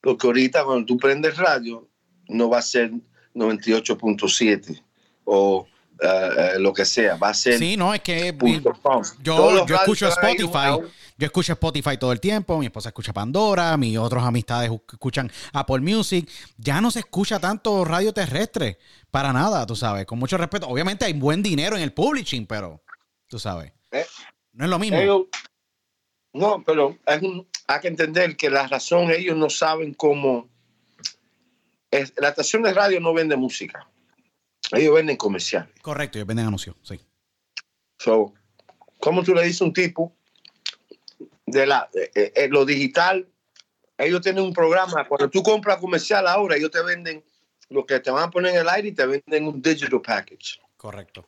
Porque ahorita cuando tú prendes radio, no va a ser 98.7 o eh, eh, lo que sea, va a ser Sí, no, es que punto. Todos yo, yo escucho Spotify. Yo escucho Spotify todo el tiempo, mi esposa escucha Pandora, mis otros amistades escuchan Apple Music. Ya no se escucha tanto radio terrestre, para nada, tú sabes, con mucho respeto. Obviamente hay buen dinero en el publishing, pero tú sabes, Eh, no es lo mismo. ellos- no, pero un- hay que entender que la razón ellos no saben cómo. Es, la estación de radio no vende música. Ellos venden comerciales. Correcto, ellos venden anuncios, sí. So, ¿Cómo tú le dices a un tipo de la, eh, eh, lo digital? Ellos tienen un programa. Cuando tú compras comercial ahora, ellos te venden lo que te van a poner en el aire y te venden un digital package. Correcto.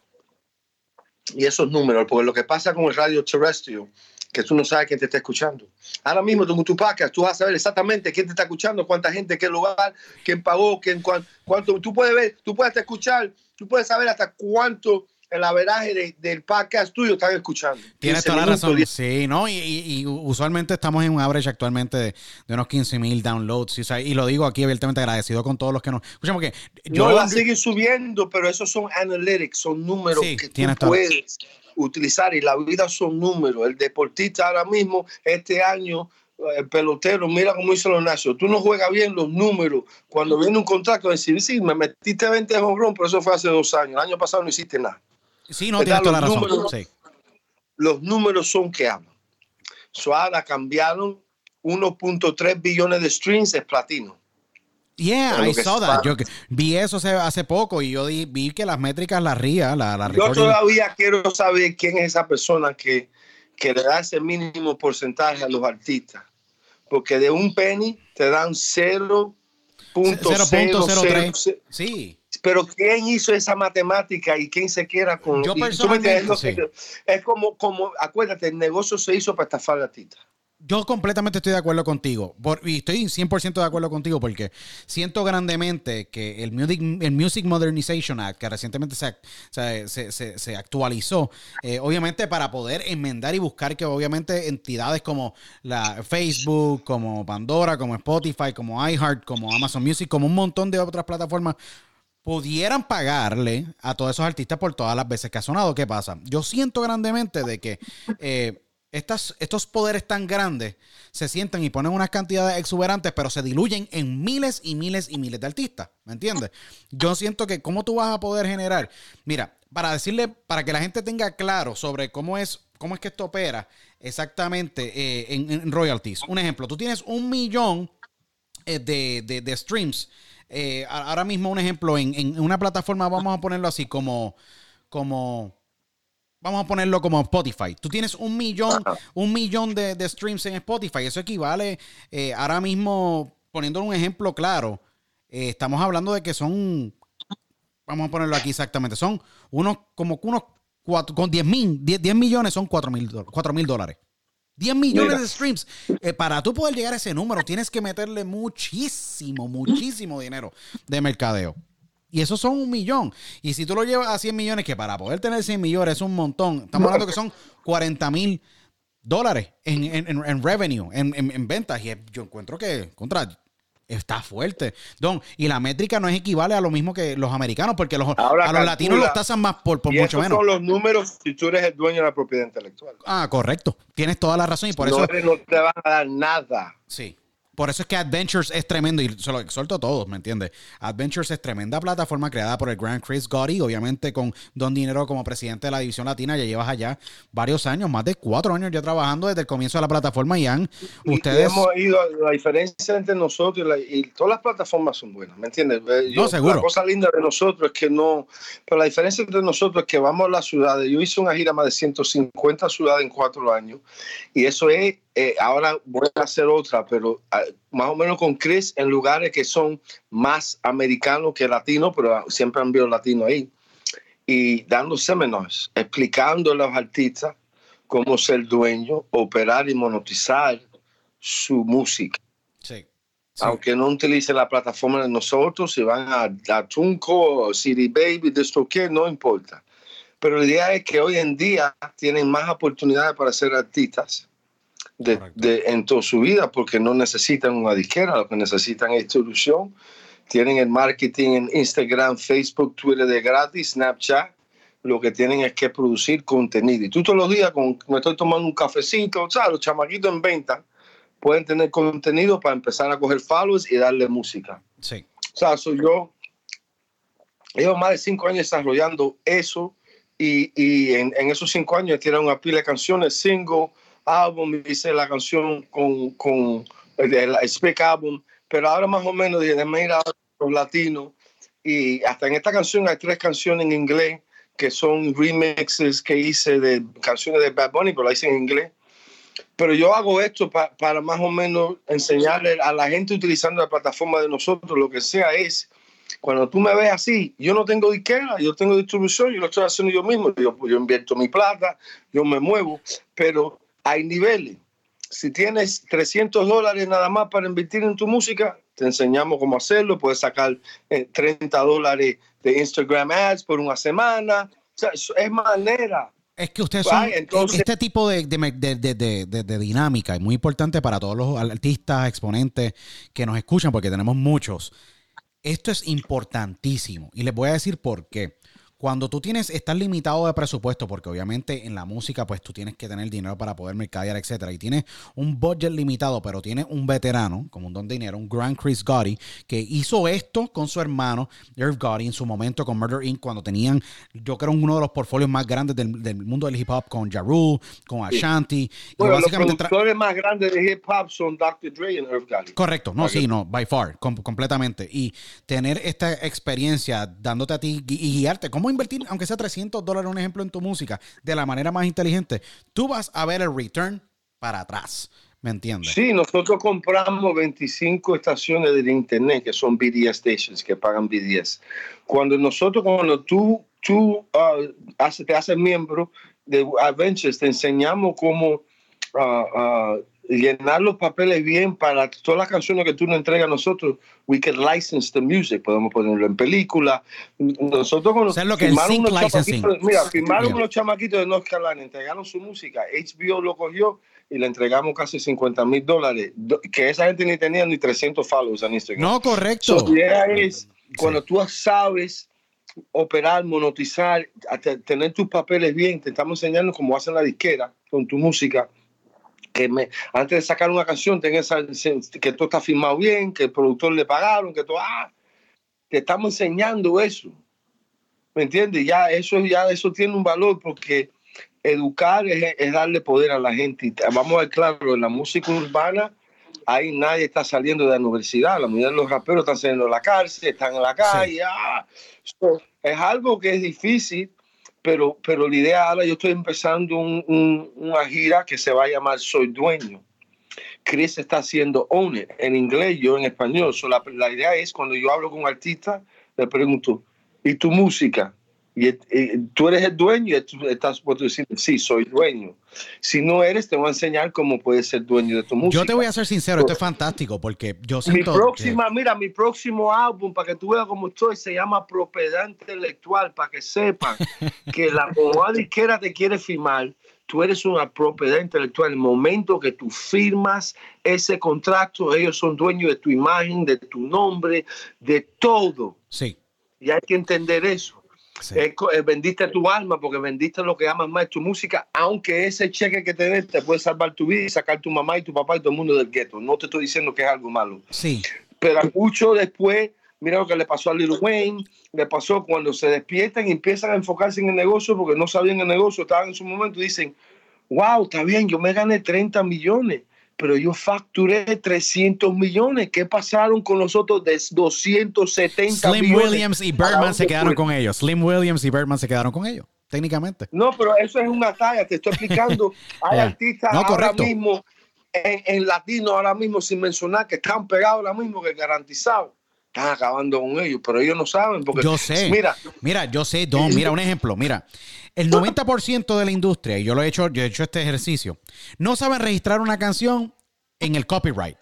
y esos números, porque lo que pasa con el radio terrestre, que tú no sabes quién te está escuchando. Ahora mismo con tu podcast, tú vas a saber exactamente quién te está escuchando, cuánta gente, qué lugar, quién pagó, quién, cuán- cuánto. Tú puedes ver, tú puedes escuchar, tú puedes saber hasta cuánto el averaje de- del podcast tuyo están escuchando. Tienes 15 toda la razón. 10 Sí, ¿no? Y, y- y usualmente estamos en un average actualmente de, de unos 15 mil downloads. Y, o sea, y lo digo aquí abiertamente agradecido con todos los que nos escuchan, porque yo... no va a seguir subiendo, pero esos son analytics, son números Sí, que tú puedes utilizar y la vida son números. El deportista ahora mismo, este año, el pelotero, mira cómo hizo los Nacios. Tú no juegas bien los números. Cuando viene un contrato, decir, sí, me metiste 20 home pero eso fue hace dos años. El año pasado no hiciste nada. Sí, no, tienes toda la razón. números- Sí. Los números son que hablan. So, ahora cambiaron 1.3 billones de streams, es platino. Yeah, I saw that. Yo vi eso hace, hace poco y yo di- vi que las métricas las ría, la, la Yo todavía quiero saber quién es esa persona que, que le da ese mínimo porcentaje a los artistas. Porque de un penny te dan 0.003. 0.03. Sí. Pero ¿quién hizo esa matemática y quién se queda con Yo y tú me personalmente, sí. Es como, como, acuérdate, el negocio se hizo para estafar al artista. Yo completamente estoy de acuerdo contigo. Y estoy 100% de acuerdo contigo porque siento grandemente que el Music, el Music Modernization Act, que recientemente se- se- se actualizó, eh, obviamente para poder enmendar y buscar que obviamente entidades como la Facebook, como Pandora, como Spotify, como iHeart, como Amazon Music, como un montón de otras plataformas pudieran pagarle a todos esos artistas por todas las veces que ha sonado. ¿Qué pasa? Yo siento grandemente de que eh, estas, estos poderes tan grandes se sientan y ponen unas cantidades exuberantes, pero se diluyen en miles y miles y miles de artistas. ¿Me entiendes? Yo siento que cómo tú vas a poder generar. Mira, para decirle, para que la gente tenga claro sobre cómo es, cómo es que esto opera exactamente eh, en, en royalties. Un ejemplo, tú tienes un millón eh, de, de- de streams. Eh, ahora mismo un ejemplo, en, en una plataforma, vamos a ponerlo así, como, como, vamos a ponerlo como Spotify. Tú tienes un millón, un millón de, de streams en Spotify. Eso equivale, eh, ahora mismo, poniéndolo un ejemplo claro, eh, estamos hablando de que son, vamos a ponerlo aquí exactamente, son unos, como unos cuatro, con 10 mil, 10, 10 millones son 4 mil mil dólares. 10 millones Mira. de streams. Eh, para tú poder llegar a ese número, tienes que meterle muchísimo, muchísimo dinero de mercadeo. Y esos son un millón. Y si tú lo llevas a 100 millones, que para poder tener 100 millones es un montón. Estamos hablando que son 40 mil dólares en, en- en- en revenue, en, en- en ventas. Y yo encuentro que, contra, está fuerte. Don, y la métrica no es equivale a lo mismo que los americanos, porque los, Ahora a los latinos los tasan más por, por y mucho esos menos. son los números si tú eres el dueño de la propiedad intelectual. Ah, correcto. Tienes toda la razón y por no, eso... eres- no te van a dar nada. Sí. Por eso es que Adventures es tremendo y se lo exhorto a todos, ¿me entiendes? Adventures es tremenda plataforma creada por el gran Chris Gotti, obviamente con Don Dinero como presidente de la división latina. Ya llevas allá varios años, más de cuatro años ya trabajando desde el comienzo de la plataforma y han Y- y ustedes... hemos ido, la diferencia entre nosotros y, la- y todas las plataformas son buenas, ¿me entiendes? No, seguro. La cosa linda de nosotros es que no, pero la diferencia entre nosotros es que vamos a las ciudades. Yo hice una gira más de 150 ciudades en cuatro años y eso es, eh, ahora voy a hacer otra, pero ah, más o menos con Chris en lugares que son más americanos que latinos, pero ah, siempre han visto latinos ahí. Y dando seminars, explicando a los artistas cómo ser dueño, operar y monetizar su música. Sí. Sí. Aunque no utilicen la plataforma de nosotros, si van a, a Tunco, CD Baby, DistroKid, no importa. Pero la idea es que hoy en día tienen más oportunidades para ser artistas de, de- en toda su vida porque no necesitan una disquera, lo que necesitan es distribución. Tienen el marketing en Instagram, Facebook, Twitter de gratis, Snapchat. Lo que tienen es que producir contenido. Y tú todos los días, con, me estoy tomando un cafecito, ¿sabes? los chamaquitos en venta pueden tener contenido para empezar a coger followers y darle música. Sí. O sea, soy yo. Llevo más de cinco años desarrollando eso y, y en, en esos cinco años tiene una pila de canciones, single, álbum, hice la canción con, con el, el Speak Album, pero ahora más o menos dije, déjame ir a los latinos y hasta en esta canción hay tres canciones en inglés que son remixes que hice de canciones de Bad Bunny, pero la hice en inglés. Pero yo hago esto pa- para más o menos enseñarle a la gente utilizando la plataforma de nosotros, lo que sea es, cuando tú me ves así, yo no tengo disquera, yo tengo distribución, yo lo estoy haciendo yo mismo, yo, yo invierto mi plata, yo me muevo, pero hay niveles. Si tienes 300 dólares nada más para invertir en tu música, te enseñamos cómo hacerlo, puedes sacar eh, 30 dólares de Instagram ads por una semana, o sea, es manera. Es que ustedes son entonces- este tipo de- de- de- de dinámica es muy importante para todos los artistas, exponentes que nos escuchan, porque tenemos muchos. Esto es importantísimo y les voy a decir por qué. Cuando tú tienes, estás limitado de presupuesto, porque obviamente en la música, pues tú tienes que tener dinero para poder mercadear, etcétera, y tienes un budget limitado, pero tienes un veterano, como un don dinero, un gran Chris Gotti, que hizo esto con su hermano, Irv Gotti, en su momento con Murder Inc., cuando tenían, yo creo, uno de los portfolios más grandes del, del mundo del hip hop, con Ja Rule, con Ashanti, Bueno, los productores más grandes de hip hop son Dr. Dre y Irv Gotti. Correcto, no, sí, no, by far, com- completamente. Y tener esta experiencia dándote a ti y guiarte, cómo invertir, aunque sea 300 dólares, un ejemplo, en tu música, de la manera más inteligente, tú vas a ver el return para atrás, ¿me entiendes? Sí, nosotros compramos 25 estaciones de internet que son BDS stations que pagan BDS. Cuando nosotros, cuando tú, tú hace- te haces miembro de Adventures, te enseñamos cómo ah, llenar los papeles bien para todas las canciones que tú nos entregas a nosotros. We can license the music, podemos ponerlo en película. Nosotros cuando O sea, lo que firmaron unos chamaquitos- mira, firmaron Yeah. unos chamaquitos de North Carolina, entregaron su música, HBO lo cogió y le entregamos casi 50 mil dólares, que esa gente ni tenía ni 300 follows en Instagram. No, correcto. So, idea es, cuando tú sabes operar, monetizar, tener tus papeles bien, te estamos enseñando cómo hacen la disquera con tu música, que me, antes de sacar una canción, tenga esa- que todo está firmado bien, que el productor le pagaron, que todo, ah, te estamos enseñando eso. ¿Me entiendes? Ya eso, ya eso tiene un valor porque educar es, es darle poder a la gente. Vamos a ver claro, en la música urbana, ahí nadie está saliendo de la universidad. La mayoría de los raperos están saliendo de la cárcel, están en la calle. ah. So, es algo que es difícil, pero, pero la idea ahora, yo estoy empezando un- un- una gira que se va a llamar Soy Dueño. Chris está haciendo Own en inglés, yo en español. So, la, la idea es cuando yo hablo con un artista, le pregunto, ¿y tu música? Y, y tú eres el dueño y tú estás por decir, sí, soy dueño. Si no eres, te voy a enseñar cómo puedes ser dueño de tu música. Yo te voy a ser sincero, esto es fantástico porque yo Mi siento. que- próxima, mira, mi próximo álbum, para que tú veas cómo estoy, se llama Propiedad Intelectual, para que sepan que la bomba disquera te quiere firmar, tú eres una propiedad intelectual. El momento que tú firmas ese contrato, ellos son dueños de tu imagen, de tu nombre, de todo. sí, Y hay que entender eso. Sí. Eh, vendiste tu alma porque vendiste lo que amas más, tu música, aunque ese cheque que te den te puede salvar tu vida y sacar tu mamá y tu papá y todo el mundo del gueto. No te estoy diciendo que es algo malo sí. pero mucho después, mira lo que le pasó a Lil Wayne, le pasó cuando se despiertan y empiezan a enfocarse en el negocio porque no sabían el negocio, estaban en su momento y dicen, wow, está bien, yo me gané 30 millones, pero yo facturé 300 millones. ¿Qué pasaron con los otros de 270 Slim millones? Williams y ¿Para Birdman se quedaron con ellos. Slim Williams y Birdman se quedaron con ellos, técnicamente. No, pero eso es una talla, te estoy explicando. Hay artistas No, ahora mismo, en, en latino ahora mismo, sin mencionar que están pegados ahora mismo, que garantizados. Están acabando con ellos, pero ellos no saben porque... Yo sé. Mira, Mira, yo sé, Don, mira un ejemplo, mira. El 90% de la industria, y yo lo he hecho, yo he hecho este ejercicio, no saben registrar una canción en el copyright.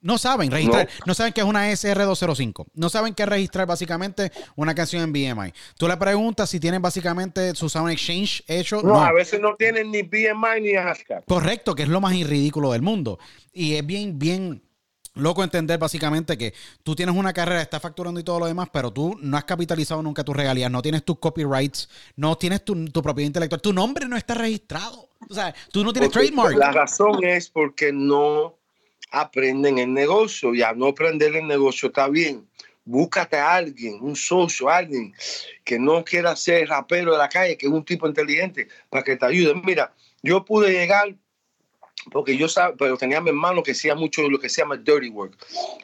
No saben registrar, no. saben qué es una SR205, no saben qué registrar básicamente una canción en BMI. Tú le preguntas si tienen básicamente su Sound Exchange hecho. No, a veces no tienen ni BMI ni ASCAP. Correcto, que es lo más ridículo del mundo. Y es bien, bien loco entender básicamente que tú tienes una carrera, estás facturando y todo lo demás, pero tú no has capitalizado nunca tus regalías, no tienes tus copyrights, no tienes tu, tu propiedad intelectual, tu nombre no está registrado. O sea, tú no tienes Porque trademark. La razón es porque no aprenden el negocio y al no aprender el negocio está bien. Búscate a alguien, un socio, alguien que no quiera ser rapero de la calle, que es un tipo inteligente, para que te ayude. Mira, yo pude llegar porque yo sabía, pero tenía a mi hermano que hacía mucho lo que se llama dirty work,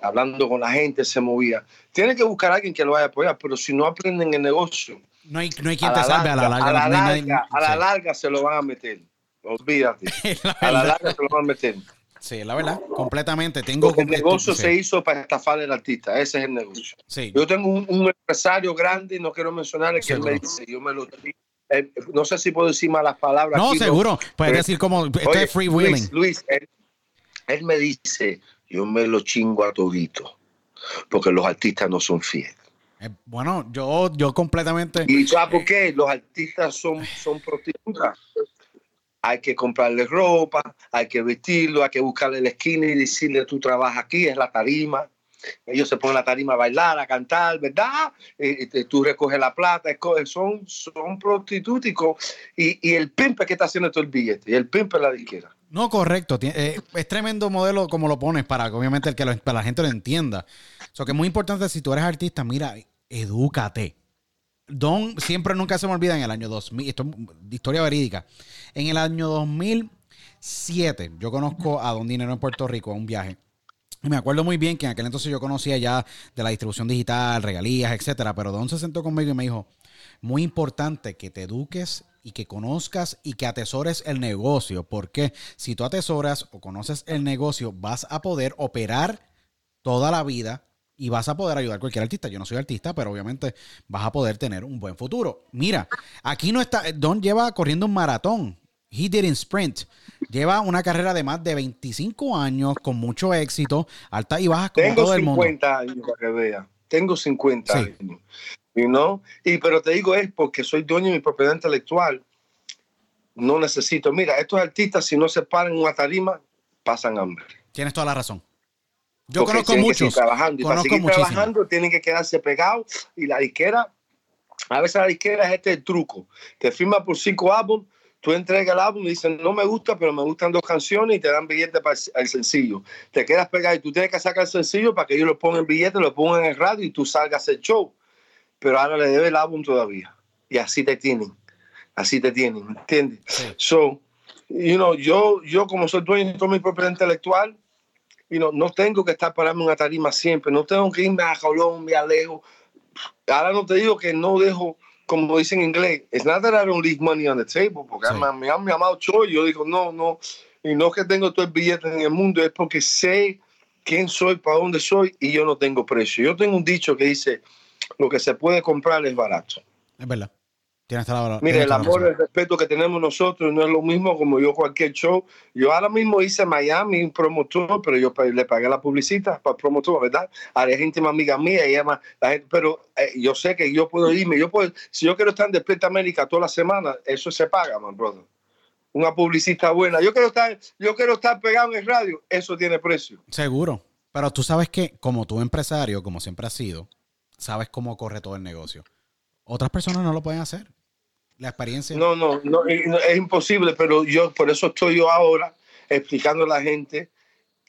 hablando con la gente, se movía. Tienes que buscar a alguien que lo vaya a apoyar, pero si no aprenden el negocio, No hay, no hay quien te la salve a la larga. a la no hay nadie- larga, a la sí. larga se lo van a meter. Olvídate. La A la larga se lo van a meter. Sí, la verdad, completamente. Tengo Porque el negocio sí, se hizo para estafar al artista. Ese es el negocio. sí. Yo tengo un, un empresario grande, no quiero mencionar, que él me dice, yo me lo eh, no sé si puedo decir malas palabras. No, seguro. Puedes Pero- decir como esto Oye, es freewheeling. Luis, Luis, él, él me dice, yo me lo chingo a todito, porque los artistas no son fieles. Eh, bueno, yo, yo completamente. ¿Y sabes por qué? Los artistas son, son prostitutas. Hay que comprarle ropa, hay que vestirlo, hay que buscarle la esquina y decirle, tú trabajas aquí, es la tarima. Ellos se ponen la tarima a bailar, a cantar, ¿verdad? Eh, eh, tú recoges la plata, son, son prostituticos. Y, y el pimpe que está haciendo todo el billete, y el pimpe es la disquera. No, correcto. Eh, es tremendo modelo como lo pones para obviamente el que para la gente lo entienda. So que es muy importante si tú eres artista, mira, edúcate. Don, siempre nunca se me olvida en el año 2000, esto es historia verídica. En el año 2007, yo conozco a Don Dinero en Puerto Rico a un viaje. Me acuerdo muy bien que en aquel entonces yo conocía ya de la distribución digital, regalías, etcétera. Pero Don se sentó conmigo y me dijo: Muy importante que te eduques y que conozcas y que atesores el negocio. Porque si tú atesoras o conoces el negocio, vas a poder operar toda la vida y vas a poder ayudar a cualquier artista. Yo no soy artista, pero obviamente vas a poder tener un buen futuro. Mira, aquí no está. Don lleva corriendo un maratón. He did in sprint. Lleva una carrera de más de 25 años con mucho éxito, altas y bajas como Tengo todo el mundo. 50 años para que vea. Tengo 50 Sí. años. You know? Y pero te digo es porque soy dueño de mi propiedad intelectual. No necesito. Mira, estos artistas si no se paran en una tarima, pasan hambre. Tienes toda la razón. Yo Porque conozco seguir muchos. trabajando. Y para Conozco seguir muchísimos. trabajando tienen que quedarse pegados. Y la disquera, a veces la disquera es este el truco. Te firma por cinco álbumes, tú entregas el álbum y dices, no me gusta, pero me gustan dos canciones y te dan billete para el- sencillo. Te quedas pegado y tú tienes que sacar el sencillo para que ellos lo pongan billete, lo pongan en el radio y tú salgas el show. Pero ahora le debe el álbum todavía. Y así te tienen. Así te tienen, ¿entiendes? Sí. So, you know, yo, yo como soy dueño de mi propiedad intelectual, you know, no tengo que estar parando en una tarima siempre, no tengo que irme a Colombia, lejos. Ahora no te digo que no dejo, como dicen en inglés, it's not that I don't leave money on the table, porque Sí. me, me han llamado Choy, yo digo, no, no, y no que tengo todo el billete en el mundo, es porque sé quién soy, para dónde soy, y yo no tengo precio. Yo tengo un dicho que dice, lo que se puede comprar es barato. Es verdad. Tienes toda la, Mire, tienes el toda amor, razón. el respeto que tenemos nosotros no es lo mismo como yo cualquier show. Yo ahora mismo hice Miami, un promotor, pero yo le pagué la publicidad para el promotor, ¿verdad? Ahora es íntima amiga mía, ella ma- la gente, pero eh, yo sé que yo puedo irme, yo puedo, si yo quiero estar en Despierta América toda la semana, eso se paga, man, brother. Una publicista buena. Yo quiero estar, yo quiero estar pegado en el radio, eso tiene precio. Seguro. Pero tú sabes que, como tú empresario, como siempre has sido, sabes cómo corre todo el negocio. Otras personas no lo pueden hacer. La experiencia. No, no, no, es imposible, pero yo por eso estoy yo ahora explicando a la gente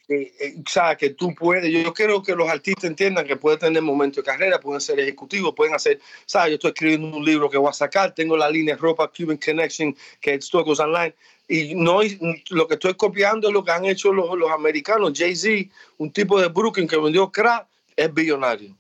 eh, eh, que tú puedes. Yo quiero que los artistas entiendan que pueden tener momentos de carrera, pueden ser ejecutivos, pueden hacer, sabes, yo estoy escribiendo un libro que voy a sacar, tengo la línea ropa Cuban Connection que es Stocos Online y no lo que estoy copiando es lo que han hecho los, los americanos. Jay-Z, un tipo de Brooklyn que vendió crack, es billonario.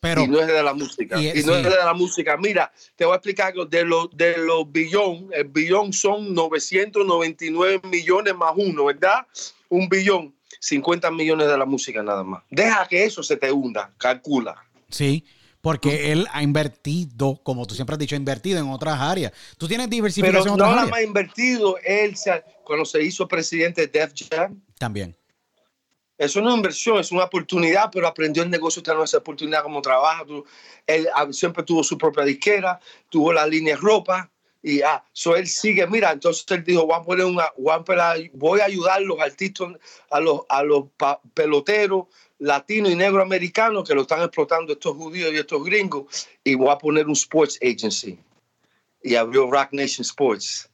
Pero, y no es de la música. y- Y, no sí. es de la música. Mira, te voy a explicar algo. De los de los billón, el billón son 999 millones más uno, ¿verdad? Un billón, 50 millones de la música nada más. Deja que eso se te hunda, calcula. sí, porque él ha invertido, como tú siempre has dicho, ha invertido en otras áreas. Tú tienes Pero diversificación en no otras áreas. más invertido, él se- cuando se hizo presidente de Def Jam, También. Es inversión, es una oportunidad, pero aprendió el negocio, no esa oportunidad como trabaja. él ah, siempre tuvo su propia disquera, tuvo la línea de ropa, y ah, so él sigue, mira, entonces él dijo, voy a poner una, voy a ayudar a los artistas, a los, a los peloteros latinos y negro-americanos que lo están explotando estos judíos y estos gringos, y voy a poner un sports agency. Y abrió Rock Nation Sports,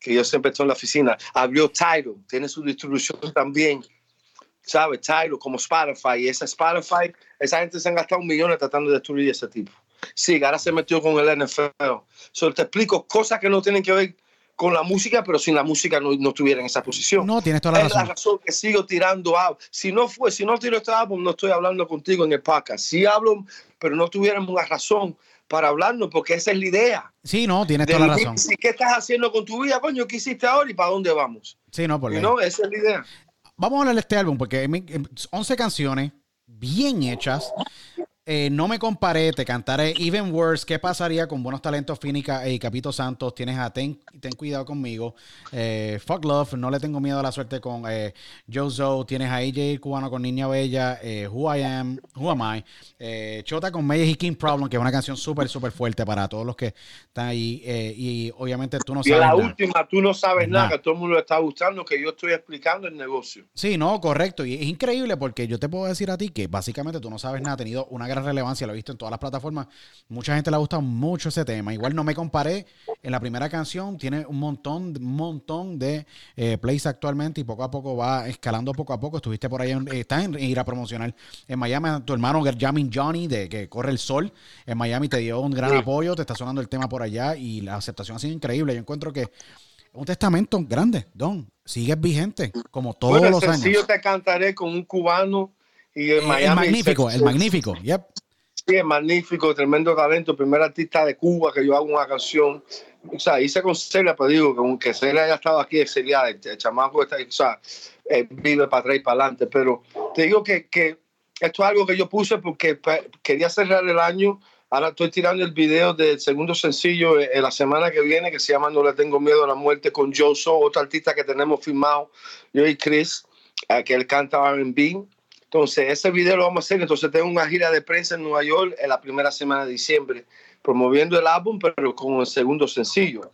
que yo siempre estoy en la oficina. Abrió Tidal, tiene su distribución también. ¿Sabe? Tidal, como Spotify. Y esa Spotify, esa gente se han gastado millones tratando de destruir ese tipo. Sí, ahora se metió con el NFL. Solo te explico cosas que no tienen que ver con la música, pero sin la música no, no estuviera en esa posición. No, tienes toda la es razón. la razón que sigo tirando álbum. Si no fue, si no tiro este álbum, no estoy hablando contigo en el podcast. Sí hablo, pero no tuviéramos una razón para hablarnos, porque esa es la idea. Sí, no, tienes toda la razón. ¿Qué estás haciendo con tu vida, coño? ¿Qué hiciste ahora y para dónde vamos? Sí, no, por No, esa es la idea. Vamos a hablar de este álbum, porque 11 canciones bien hechas. Eh, no me comparé, te cantaré Even Worse. ¿Qué pasaría con buenos talentos Fínica y Capito Santos? Tienes a Ten, ten Cuidado conmigo. Eh, Fuck Love, no le tengo miedo a la suerte con eh, Joe Zoe. Tienes a AJ Cubano con Niña Bella. Who I Am, Who Am I. Chota con Mayes y King Problem, que es una canción súper, súper fuerte para todos los que están ahí. y obviamente tú no sabes. Y la última, tú no sabes nada, que todo el mundo le está gustando, que yo estoy explicando el negocio. Sí, no, correcto. Y es increíble porque yo te puedo decir a ti que básicamente tú no sabes nada. Ha tenido una gran relevancia, lo he visto en todas las plataformas. Mucha gente le ha gustado mucho ese tema. Igual no me comparé. En la primera canción tiene un montón, montón de eh, plays actualmente y poco a poco va escalando poco a poco. Estuviste por ahí, estás en, ir a promocionar en Miami. Tu hermano Jamin Johnny, de que corre el sol, en Miami te dio un gran apoyo. Te está sonando el tema por allá y la aceptación ha sido increíble. Yo encuentro que un testamento grande, Don. Sigues vigente, como todos los años. yo te cantaré con un cubano y en Miami. El magnífico, el magnífico, yep. Sí, es magnífico, tremendo talento, primer artista de Cuba que yo hago una canción. O sea, hice con Celia, pero digo que aunque Celia haya estado aquí, Celia, el, chamaco está, o sea, eh, vive para atrás y para adelante. Pero te digo que, que esto es algo que yo puse porque quería cerrar el año. Ahora estoy tirando el video del segundo sencillo en eh, la semana que viene que se llama No le tengo miedo a la muerte con Joe otro artista que tenemos firmado, yo y Chris, eh, que él canta R&B entonces, ese video lo vamos a hacer. Entonces, tengo una gira de prensa en Nueva York en la primera semana de diciembre, promoviendo el álbum, pero con el segundo sencillo.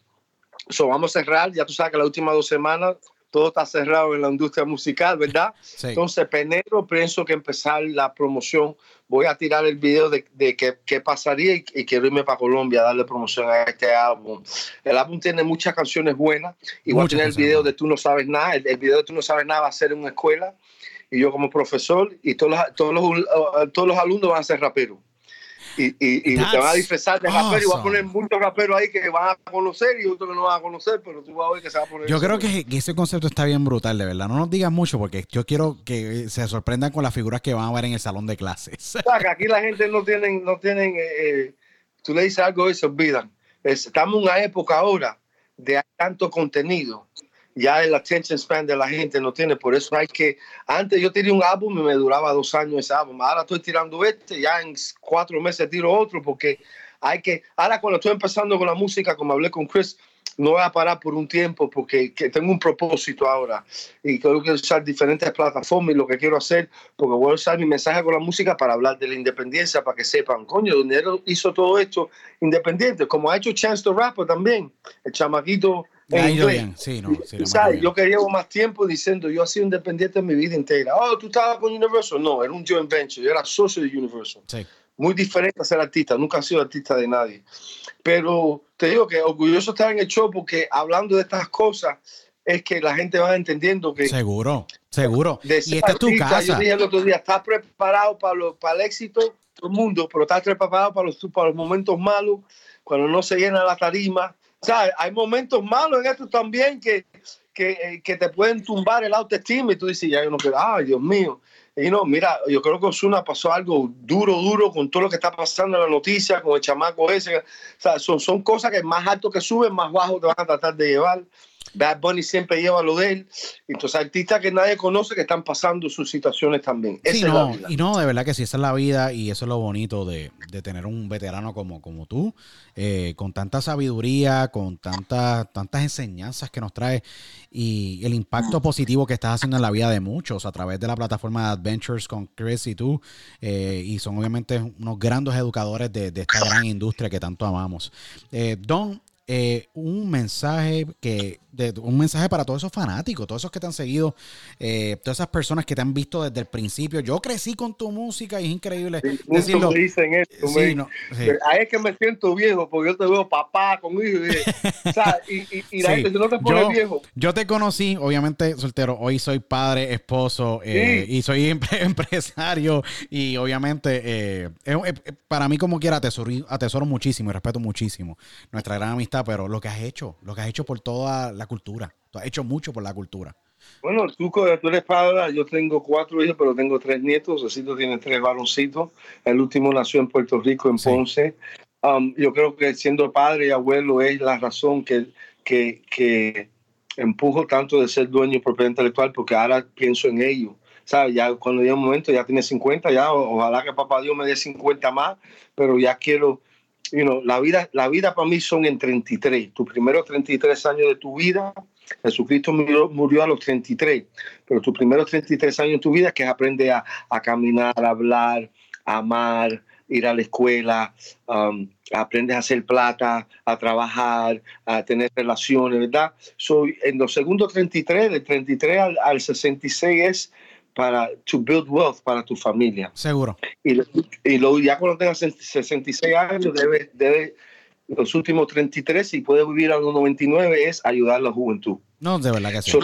So, vamos a cerrar. Ya tú sabes que las últimas dos semanas todo está cerrado en la industria musical, ¿verdad? Entonces, enero pienso que empezar la promoción. Voy a tirar el video de, de qué, pasaría y, quiero irme para Colombia a darle promoción a este álbum. El álbum tiene muchas canciones buenas. Igual a tener el video de Tú no sabes nada. El, el, video de Tú no sabes nada va a ser en una escuela y yo como profesor y todos los, todos los, uh, todos los alumnos van a ser raperos. Y, y, y te van a disfrazar de rapero y voy a poner muchos raperos ahí que van a conocer y otros que no van a conocer, pero tú vas a ver que se va a poner. Yo creo que, ese concepto está bien brutal, de verdad. No nos digas mucho porque yo quiero que se sorprendan con las figuras que van a ver en el salón de clases. O sea, que aquí la gente no tienen, no tienen, eh, eh, tú le dices algo y se olvidan. estamos en una época ahora de tanto contenido ya el attention span de la gente no tiene, por eso hay que, antes yo tiré un álbum y me duraba dos años ese álbum, ahora estoy tirando este, ya en cuatro meses tiro otro, porque hay que, ahora cuando estoy empezando con la música, como hablé con Chris, no voy a parar por un tiempo porque tengo un propósito ahora y quiero usar diferentes plataformas y lo que quiero hacer, porque voy a usar mi mensaje con la música para hablar de la independencia, para que sepan, coño, Dinero hizo todo esto independiente, como ha hecho Chance the Rapper también, el chamaquito Sí, no, Yo que llevo más tiempo diciendo, yo he sido independiente en mi vida entera. Oh, ¿tú estabas con Universal? No, era un joint venture. Yo era socio de Universal. Muy diferente a ser artista. Nunca he sido artista de nadie. Pero te digo que orgulloso estar en el show porque hablando de estas cosas es que la gente va entendiendo que... Seguro, seguro. y esta es tu casa. Yo dije el otro día, ¿estás preparado para, lo, para el éxito? Todo el mundo, pero estás preparado para los, para los momentos malos, cuando no se llena la tarima sea, hay momentos malos en esto también que, eh, que, te pueden tumbar el autoestima y tú dices, ya yo no quiero, ay, Dios mío. Y no, mira, yo creo que Osuna pasó algo duro, duro con todo lo que está pasando en la noticia, con el chamaco ese. O sea, son, son cosas que más alto que suben, más bajo te van a tratar de llevar. Bad Bunny siempre lleva lo de él. Entonces, artistas que nadie conoce que están pasando sus situaciones también. Sí, no, y no, de verdad que sí, esa es la vida y eso es lo bonito de, de tener un veterano como, como tú, eh, con tanta sabiduría, con tantas tantas enseñanzas que nos trae y el impacto positivo que estás haciendo en la vida de muchos a través de la plataforma de Adventures con Chris y tú. Eh, y son obviamente unos grandes educadores de, de, esta gran industria que tanto amamos. Eh, Don, eh, un mensaje que de, un mensaje para todos esos fanáticos, todos esos que te han seguido, eh, todas esas personas que te han visto desde el principio. Yo crecí con tu música y es increíble sí, decirlo. dicen esto, sí, no, sí. Ahí es que me siento viejo porque yo te veo papá con hijos y, o sea, y, y, y la gente no te pone yo, viejo. Yo te conocí, obviamente soltero, hoy soy padre, esposo eh, y soy empresario y obviamente eh, para mí como quiera atesoro, atesoro muchísimo y respeto muchísimo nuestra gran amistad, pero lo que has hecho, lo que has hecho por toda la cultura. Tú has hecho mucho por la cultura. Bueno, tú, tú eres padre, yo tengo cuatro hijos, pero tengo tres nietos, tienes tres varoncitos. El último nació en Puerto Rico, en sí. Ponce. Um, yo creo que siendo padre y abuelo es la razón que, que, que empujo tanto de ser dueño de propiedad intelectual, porque ahora pienso en ello. ¿Sabes? Ya cuando llega un momento, ya tiene 50, ya ojalá que papá Dios me dé 50 más, pero ya quiero you know, la vida, la vida para mí son en 33. Tus primeros 33 años de tu vida, Jesucristo murió, murió a los 33, pero tus primeros 33 años de tu vida que aprende a, a caminar, a hablar, a amar, ir a la escuela, um, aprendes a hacer plata, a trabajar, a tener relaciones, ¿verdad? Soy en los segundos 33, del 33 al, al 66 es para to build wealth para tu familia. Seguro. Y, y lo, ya cuando tengas 66 años, debe, debe, los últimos 33, si puedes vivir a los 99, es ayudar a la juventud. No, de verdad que sí. So,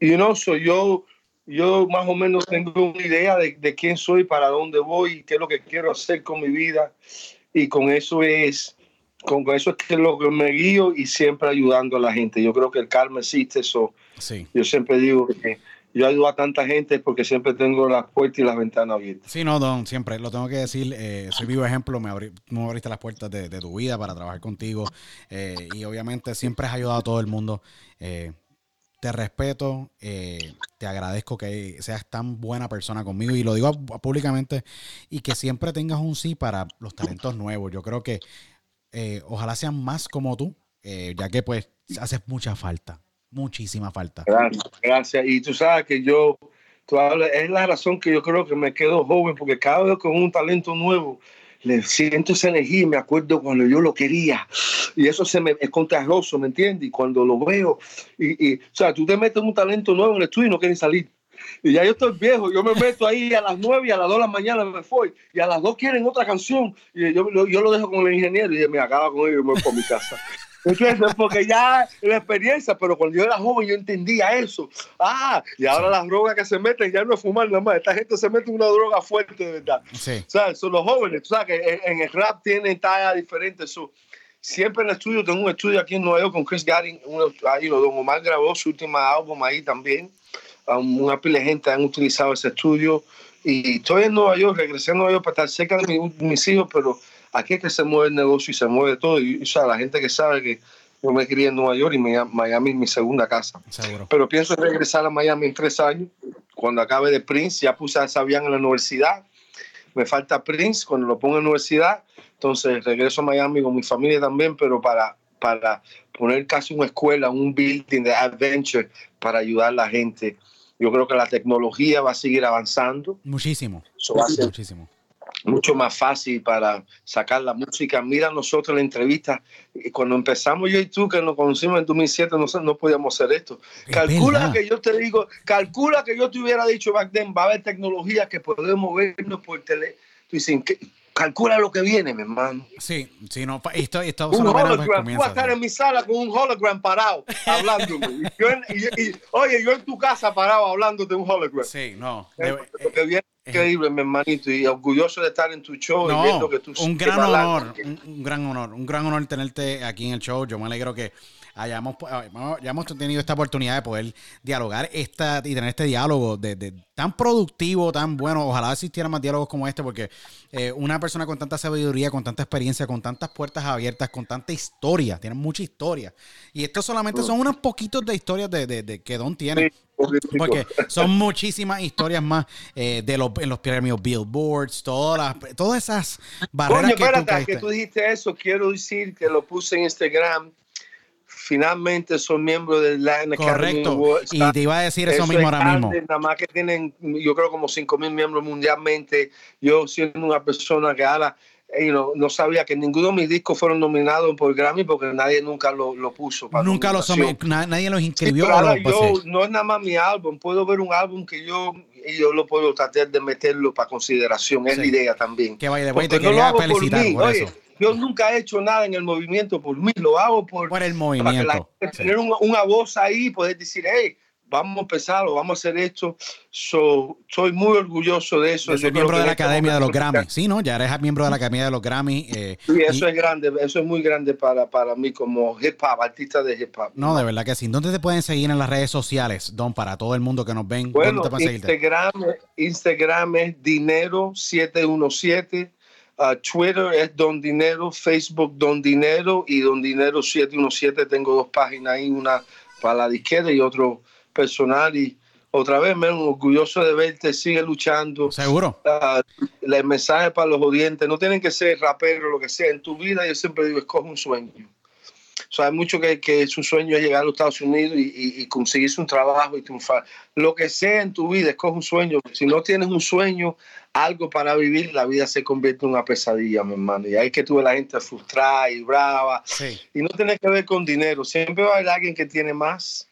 you know, so yo, yo más o menos tengo una idea de, de quién soy, para dónde voy, qué es lo que quiero hacer con mi vida. Y con eso es con eso es que lo que me guío y siempre ayudando a la gente. Yo creo que el karma existe, eso. Sí. Yo siempre digo que yo ayudo a tanta gente porque siempre tengo las puertas y las ventanas abiertas. Sí, no, Don, siempre lo tengo que decir. Eh, soy vivo ejemplo, me, abrí, me abriste las puertas de, tu vida para trabajar contigo eh, y obviamente siempre has ayudado a todo el mundo. Eh, te respeto, te agradezco que seas tan buena persona conmigo y lo digo públicamente y que siempre tengas un sí para los talentos nuevos. Yo creo que ojalá sean más como tú, ya que pues haces mucha falta muchísima falta. Gracias, gracias. Y tú sabes que yo, tú hablas, es la razón que yo creo que me quedo joven, porque cada vez con un talento nuevo, le siento esa energía y me acuerdo cuando yo lo quería. Y eso se me, es contagioso, ¿me entiendes? Y cuando lo veo, y, y, o sea, tú te metes un talento nuevo en el estudio y no quieres salir. Y ya yo estoy viejo, yo me meto ahí a las 9 y a las 2 de la mañana me voy. Y a las 2 quieren otra canción. Y yo, yo lo dejo con el ingeniero y me acaba con ellos y me voy por mi casa. ¿Entiendes? Porque ya la experiencia, pero cuando yo era joven yo entendía eso. Ah, y ahora las drogas que se meten ya no es fumar nada más. Esta gente se mete una droga fuerte, de verdad. Sí. O sea, son los jóvenes. Tú sabes que en, el rap tienen tallas diferentes. So, siempre en el estudio, tengo un estudio aquí en Nueva York con Chris Garin. Ahí, Don Omar grabó su última álbum ahí también. Um, una pila de gente han utilizado ese estudio. Y estoy en Nueva York, regresé a Nueva York para estar cerca de mi, mis hijos, pero aquí es que se mueve el negocio y se mueve todo. Y, o sea, la gente que sabe que yo me crié en Nueva York y Miami es mi segunda casa. Seguro. Pero pienso regresar a Miami en tres años. Cuando acabe de Prince, ya puse a Sabian en la universidad. Me falta Prince, cuando lo ponga en la universidad. Entonces regreso a Miami con mi familia también, pero para, para poner casi una escuela, un building de adventure para ayudar a la gente. Yo creo que la tecnología va a seguir avanzando. Muchísimo. Eso va a ser Muchísimo mucho más fácil para sacar la música. Mira nosotros la entrevista, cuando empezamos yo y tú, que nos conocimos en 2007, no, no podíamos hacer esto. Es calcula verdad. que yo te digo, calcula que yo te hubiera dicho back then, va a haber tecnología que podemos vernos por tele. Tú dices, calcula lo que viene, mi hermano. Sí, sí, no, esto, esto un hologram, tú vas a estar en mi sala con un hologram parado, y, oye, yo en tu casa parado hablando de un hologram. Sí, no. Eh, lo que viene increíble, mi hermanito, y orgulloso de estar en tu show no, y viendo que tú un gran honor, un, un, gran honor, un gran honor tenerte aquí en el show. Yo me alegro que hayamos, ya hemos tenido esta oportunidad de poder dialogar esta, y tener este diálogo de, tan productivo, tan bueno. Ojalá existieran más diálogos como este, porque eh, una persona con tanta sabiduría, con tanta experiencia, con tantas puertas abiertas, con tanta historia, tiene mucha historia. Y esto solamente son unos poquitos de historias de, que Don tiene. Porque son muchísimas historias más eh, de los, en los premios Billboards, todas, todas esas barreras que, tú que tú dijiste eso, quiero decir que lo puse en Instagram finalmente son miembros del Latin Correcto. y te iba a decir eso, mismo ahora mismo. Nada más que tienen, yo creo, como 5 mil miembros mundialmente. Yo siendo una persona que ahora eh, no sabía que ninguno de mis discos fueron nominados por Grammy porque nadie nunca lo, lo puso. nunca los nadie los inscribió. yo, no es nada más mi álbum. Puedo ver un álbum que yo y yo lo puedo tratar de meterlo para consideración. Es la idea también. Que vaya te quería felicitar por, eso yo nunca he hecho nada en el movimiento por mí, lo hago por, por el movimiento. Tener una, voz ahí y poder decir, hey, vamos a empezar o vamos a hacer esto. soy muy orgulloso de eso. soy miembro de la este Academia de los Grammy. Sí, ¿no? Ya eres miembro de la Academia de los Grammy. Eh, sí, eso es grande, eso es muy grande para, para mí como hip hop, artista de hip hop. No, de verdad que sí. ¿Dónde te pueden seguir en las redes sociales, Don, para todo el mundo que nos ven? Bueno, Instagram, Instagram es dinero717 Uh, Twitter es Don Dinero, Facebook Don Dinero y Don Dinero 717. Tengo dos páginas ahí, una para la izquierda y otro personal. Y otra vez, me orgulloso de verte, sigue luchando. Seguro. Uh, el mensaje para los oyentes, no tienen que ser raperos, lo que sea. En tu vida, yo siempre digo, escoge un sueño. O sea, hay mucho que, que su sueño es llegar a los Estados Unidos y, y, conseguirse un trabajo y triunfar. Lo que sea en tu vida, escoge un sueño. Si no tienes un sueño, algo para vivir, la vida se convierte en una pesadilla, mi hermano. Y hay que tuve la gente frustrada y brava. Y no tiene que ver con dinero. Siempre va a haber alguien que tiene más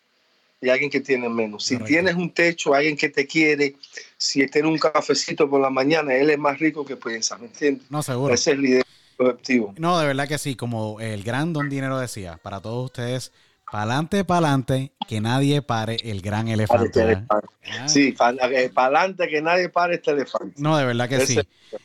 y alguien que tiene menos. Si tienes un techo, alguien que te quiere, si tiene un cafecito por la mañana, él es más rico que piensa, ¿me entiendes? No, seguro. Ese es el idea. Objetivo. No, de verdad que sí, como el gran Don Dinero decía, para todos ustedes, Pa'lante, pa'lante, que nadie pare el gran elefante. ¿eh? Ah. Sí, eh, pa'lante, que nadie pare este elefante. No, de verdad que sí.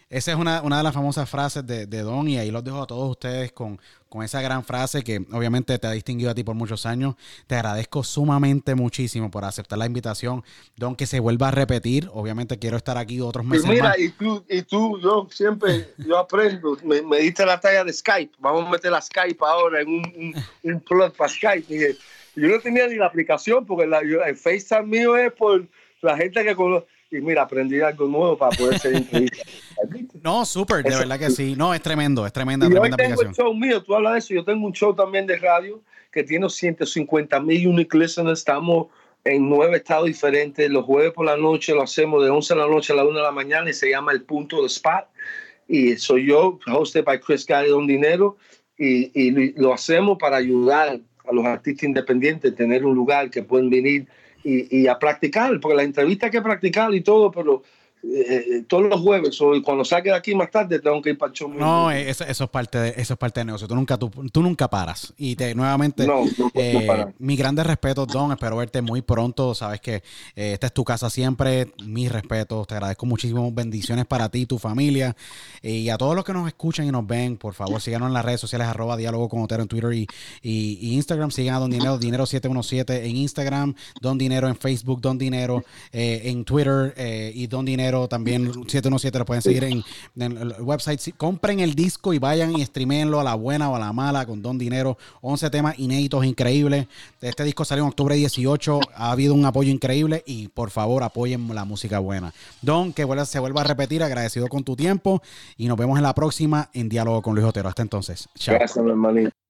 Esa es una, una, de las famosas frases de, de Don y ahí los dejo a todos ustedes con, con esa gran frase que obviamente te ha distinguido a ti por muchos años. Te agradezco sumamente muchísimo por aceptar la invitación. Don, que se vuelva a repetir. Obviamente quiero estar aquí otros meses. Y mira, y tú, y tú, yo siempre, yo aprendo. Me, me, diste la talla de Skype. Vamos a meter la Skype ahora en un, un, plug para Skype. Yo no tenía ni la aplicación porque la, el FaceTime mío es por la gente que conoce y mira, aprendí algo nuevo para poder ser entrevista. no, súper, de verdad que sí. No, es tremendo, es tremenda, y tremenda hoy tengo el show mío, tú hablas de eso. Yo tengo un show también de radio que tiene 150 mil unique listeners. Estamos en nueve estados diferentes. Los jueves por la noche lo hacemos de 11 de la noche a la 1 de la mañana y se llama El Punto de Spot. Y soy yo, hosted by Chris Gary Don Dinero. Y, y lo hacemos para ayudar a los artistas independientes tener un lugar que pueden venir y, a practicar, porque la entrevista hay que practicar y todo, pero eh, todos los jueves o cuando salga de aquí más tarde tengo que ir para el show. No, eso, eso, es parte de, eso es parte del negocio. Tú nunca, tú, tú nunca paras. Y te nuevamente, no, eh, mi grande respeto, Don. Espero verte muy pronto. Sabes que eh, esta es tu casa siempre. Mis respetos. Te agradezco muchísimo. Bendiciones para ti, tu familia. y a todos los que nos escuchan y nos ven, por favor, síganos en las redes sociales, arroba diálogo con Otero en Twitter y, y, Instagram. Sigan a Don Dinero, Dinero717 en Instagram, Don Dinero en Facebook, Don Dinero en Twitter y Don Dinero también 717 lo pueden seguir en, el website. Compren el disco y vayan y streamenlo a la buena o a la mala con Don Dinero. 11 temas inéditos, increíbles. Este disco salió en octubre 18. Ha habido un apoyo increíble y por favor apoyen la música buena. Don, que se vuelva a repetir, agradecido con tu tiempo y nos vemos en la próxima en Diálogo con Luis Otero. Hasta entonces. Chao. Gracias, hermanito.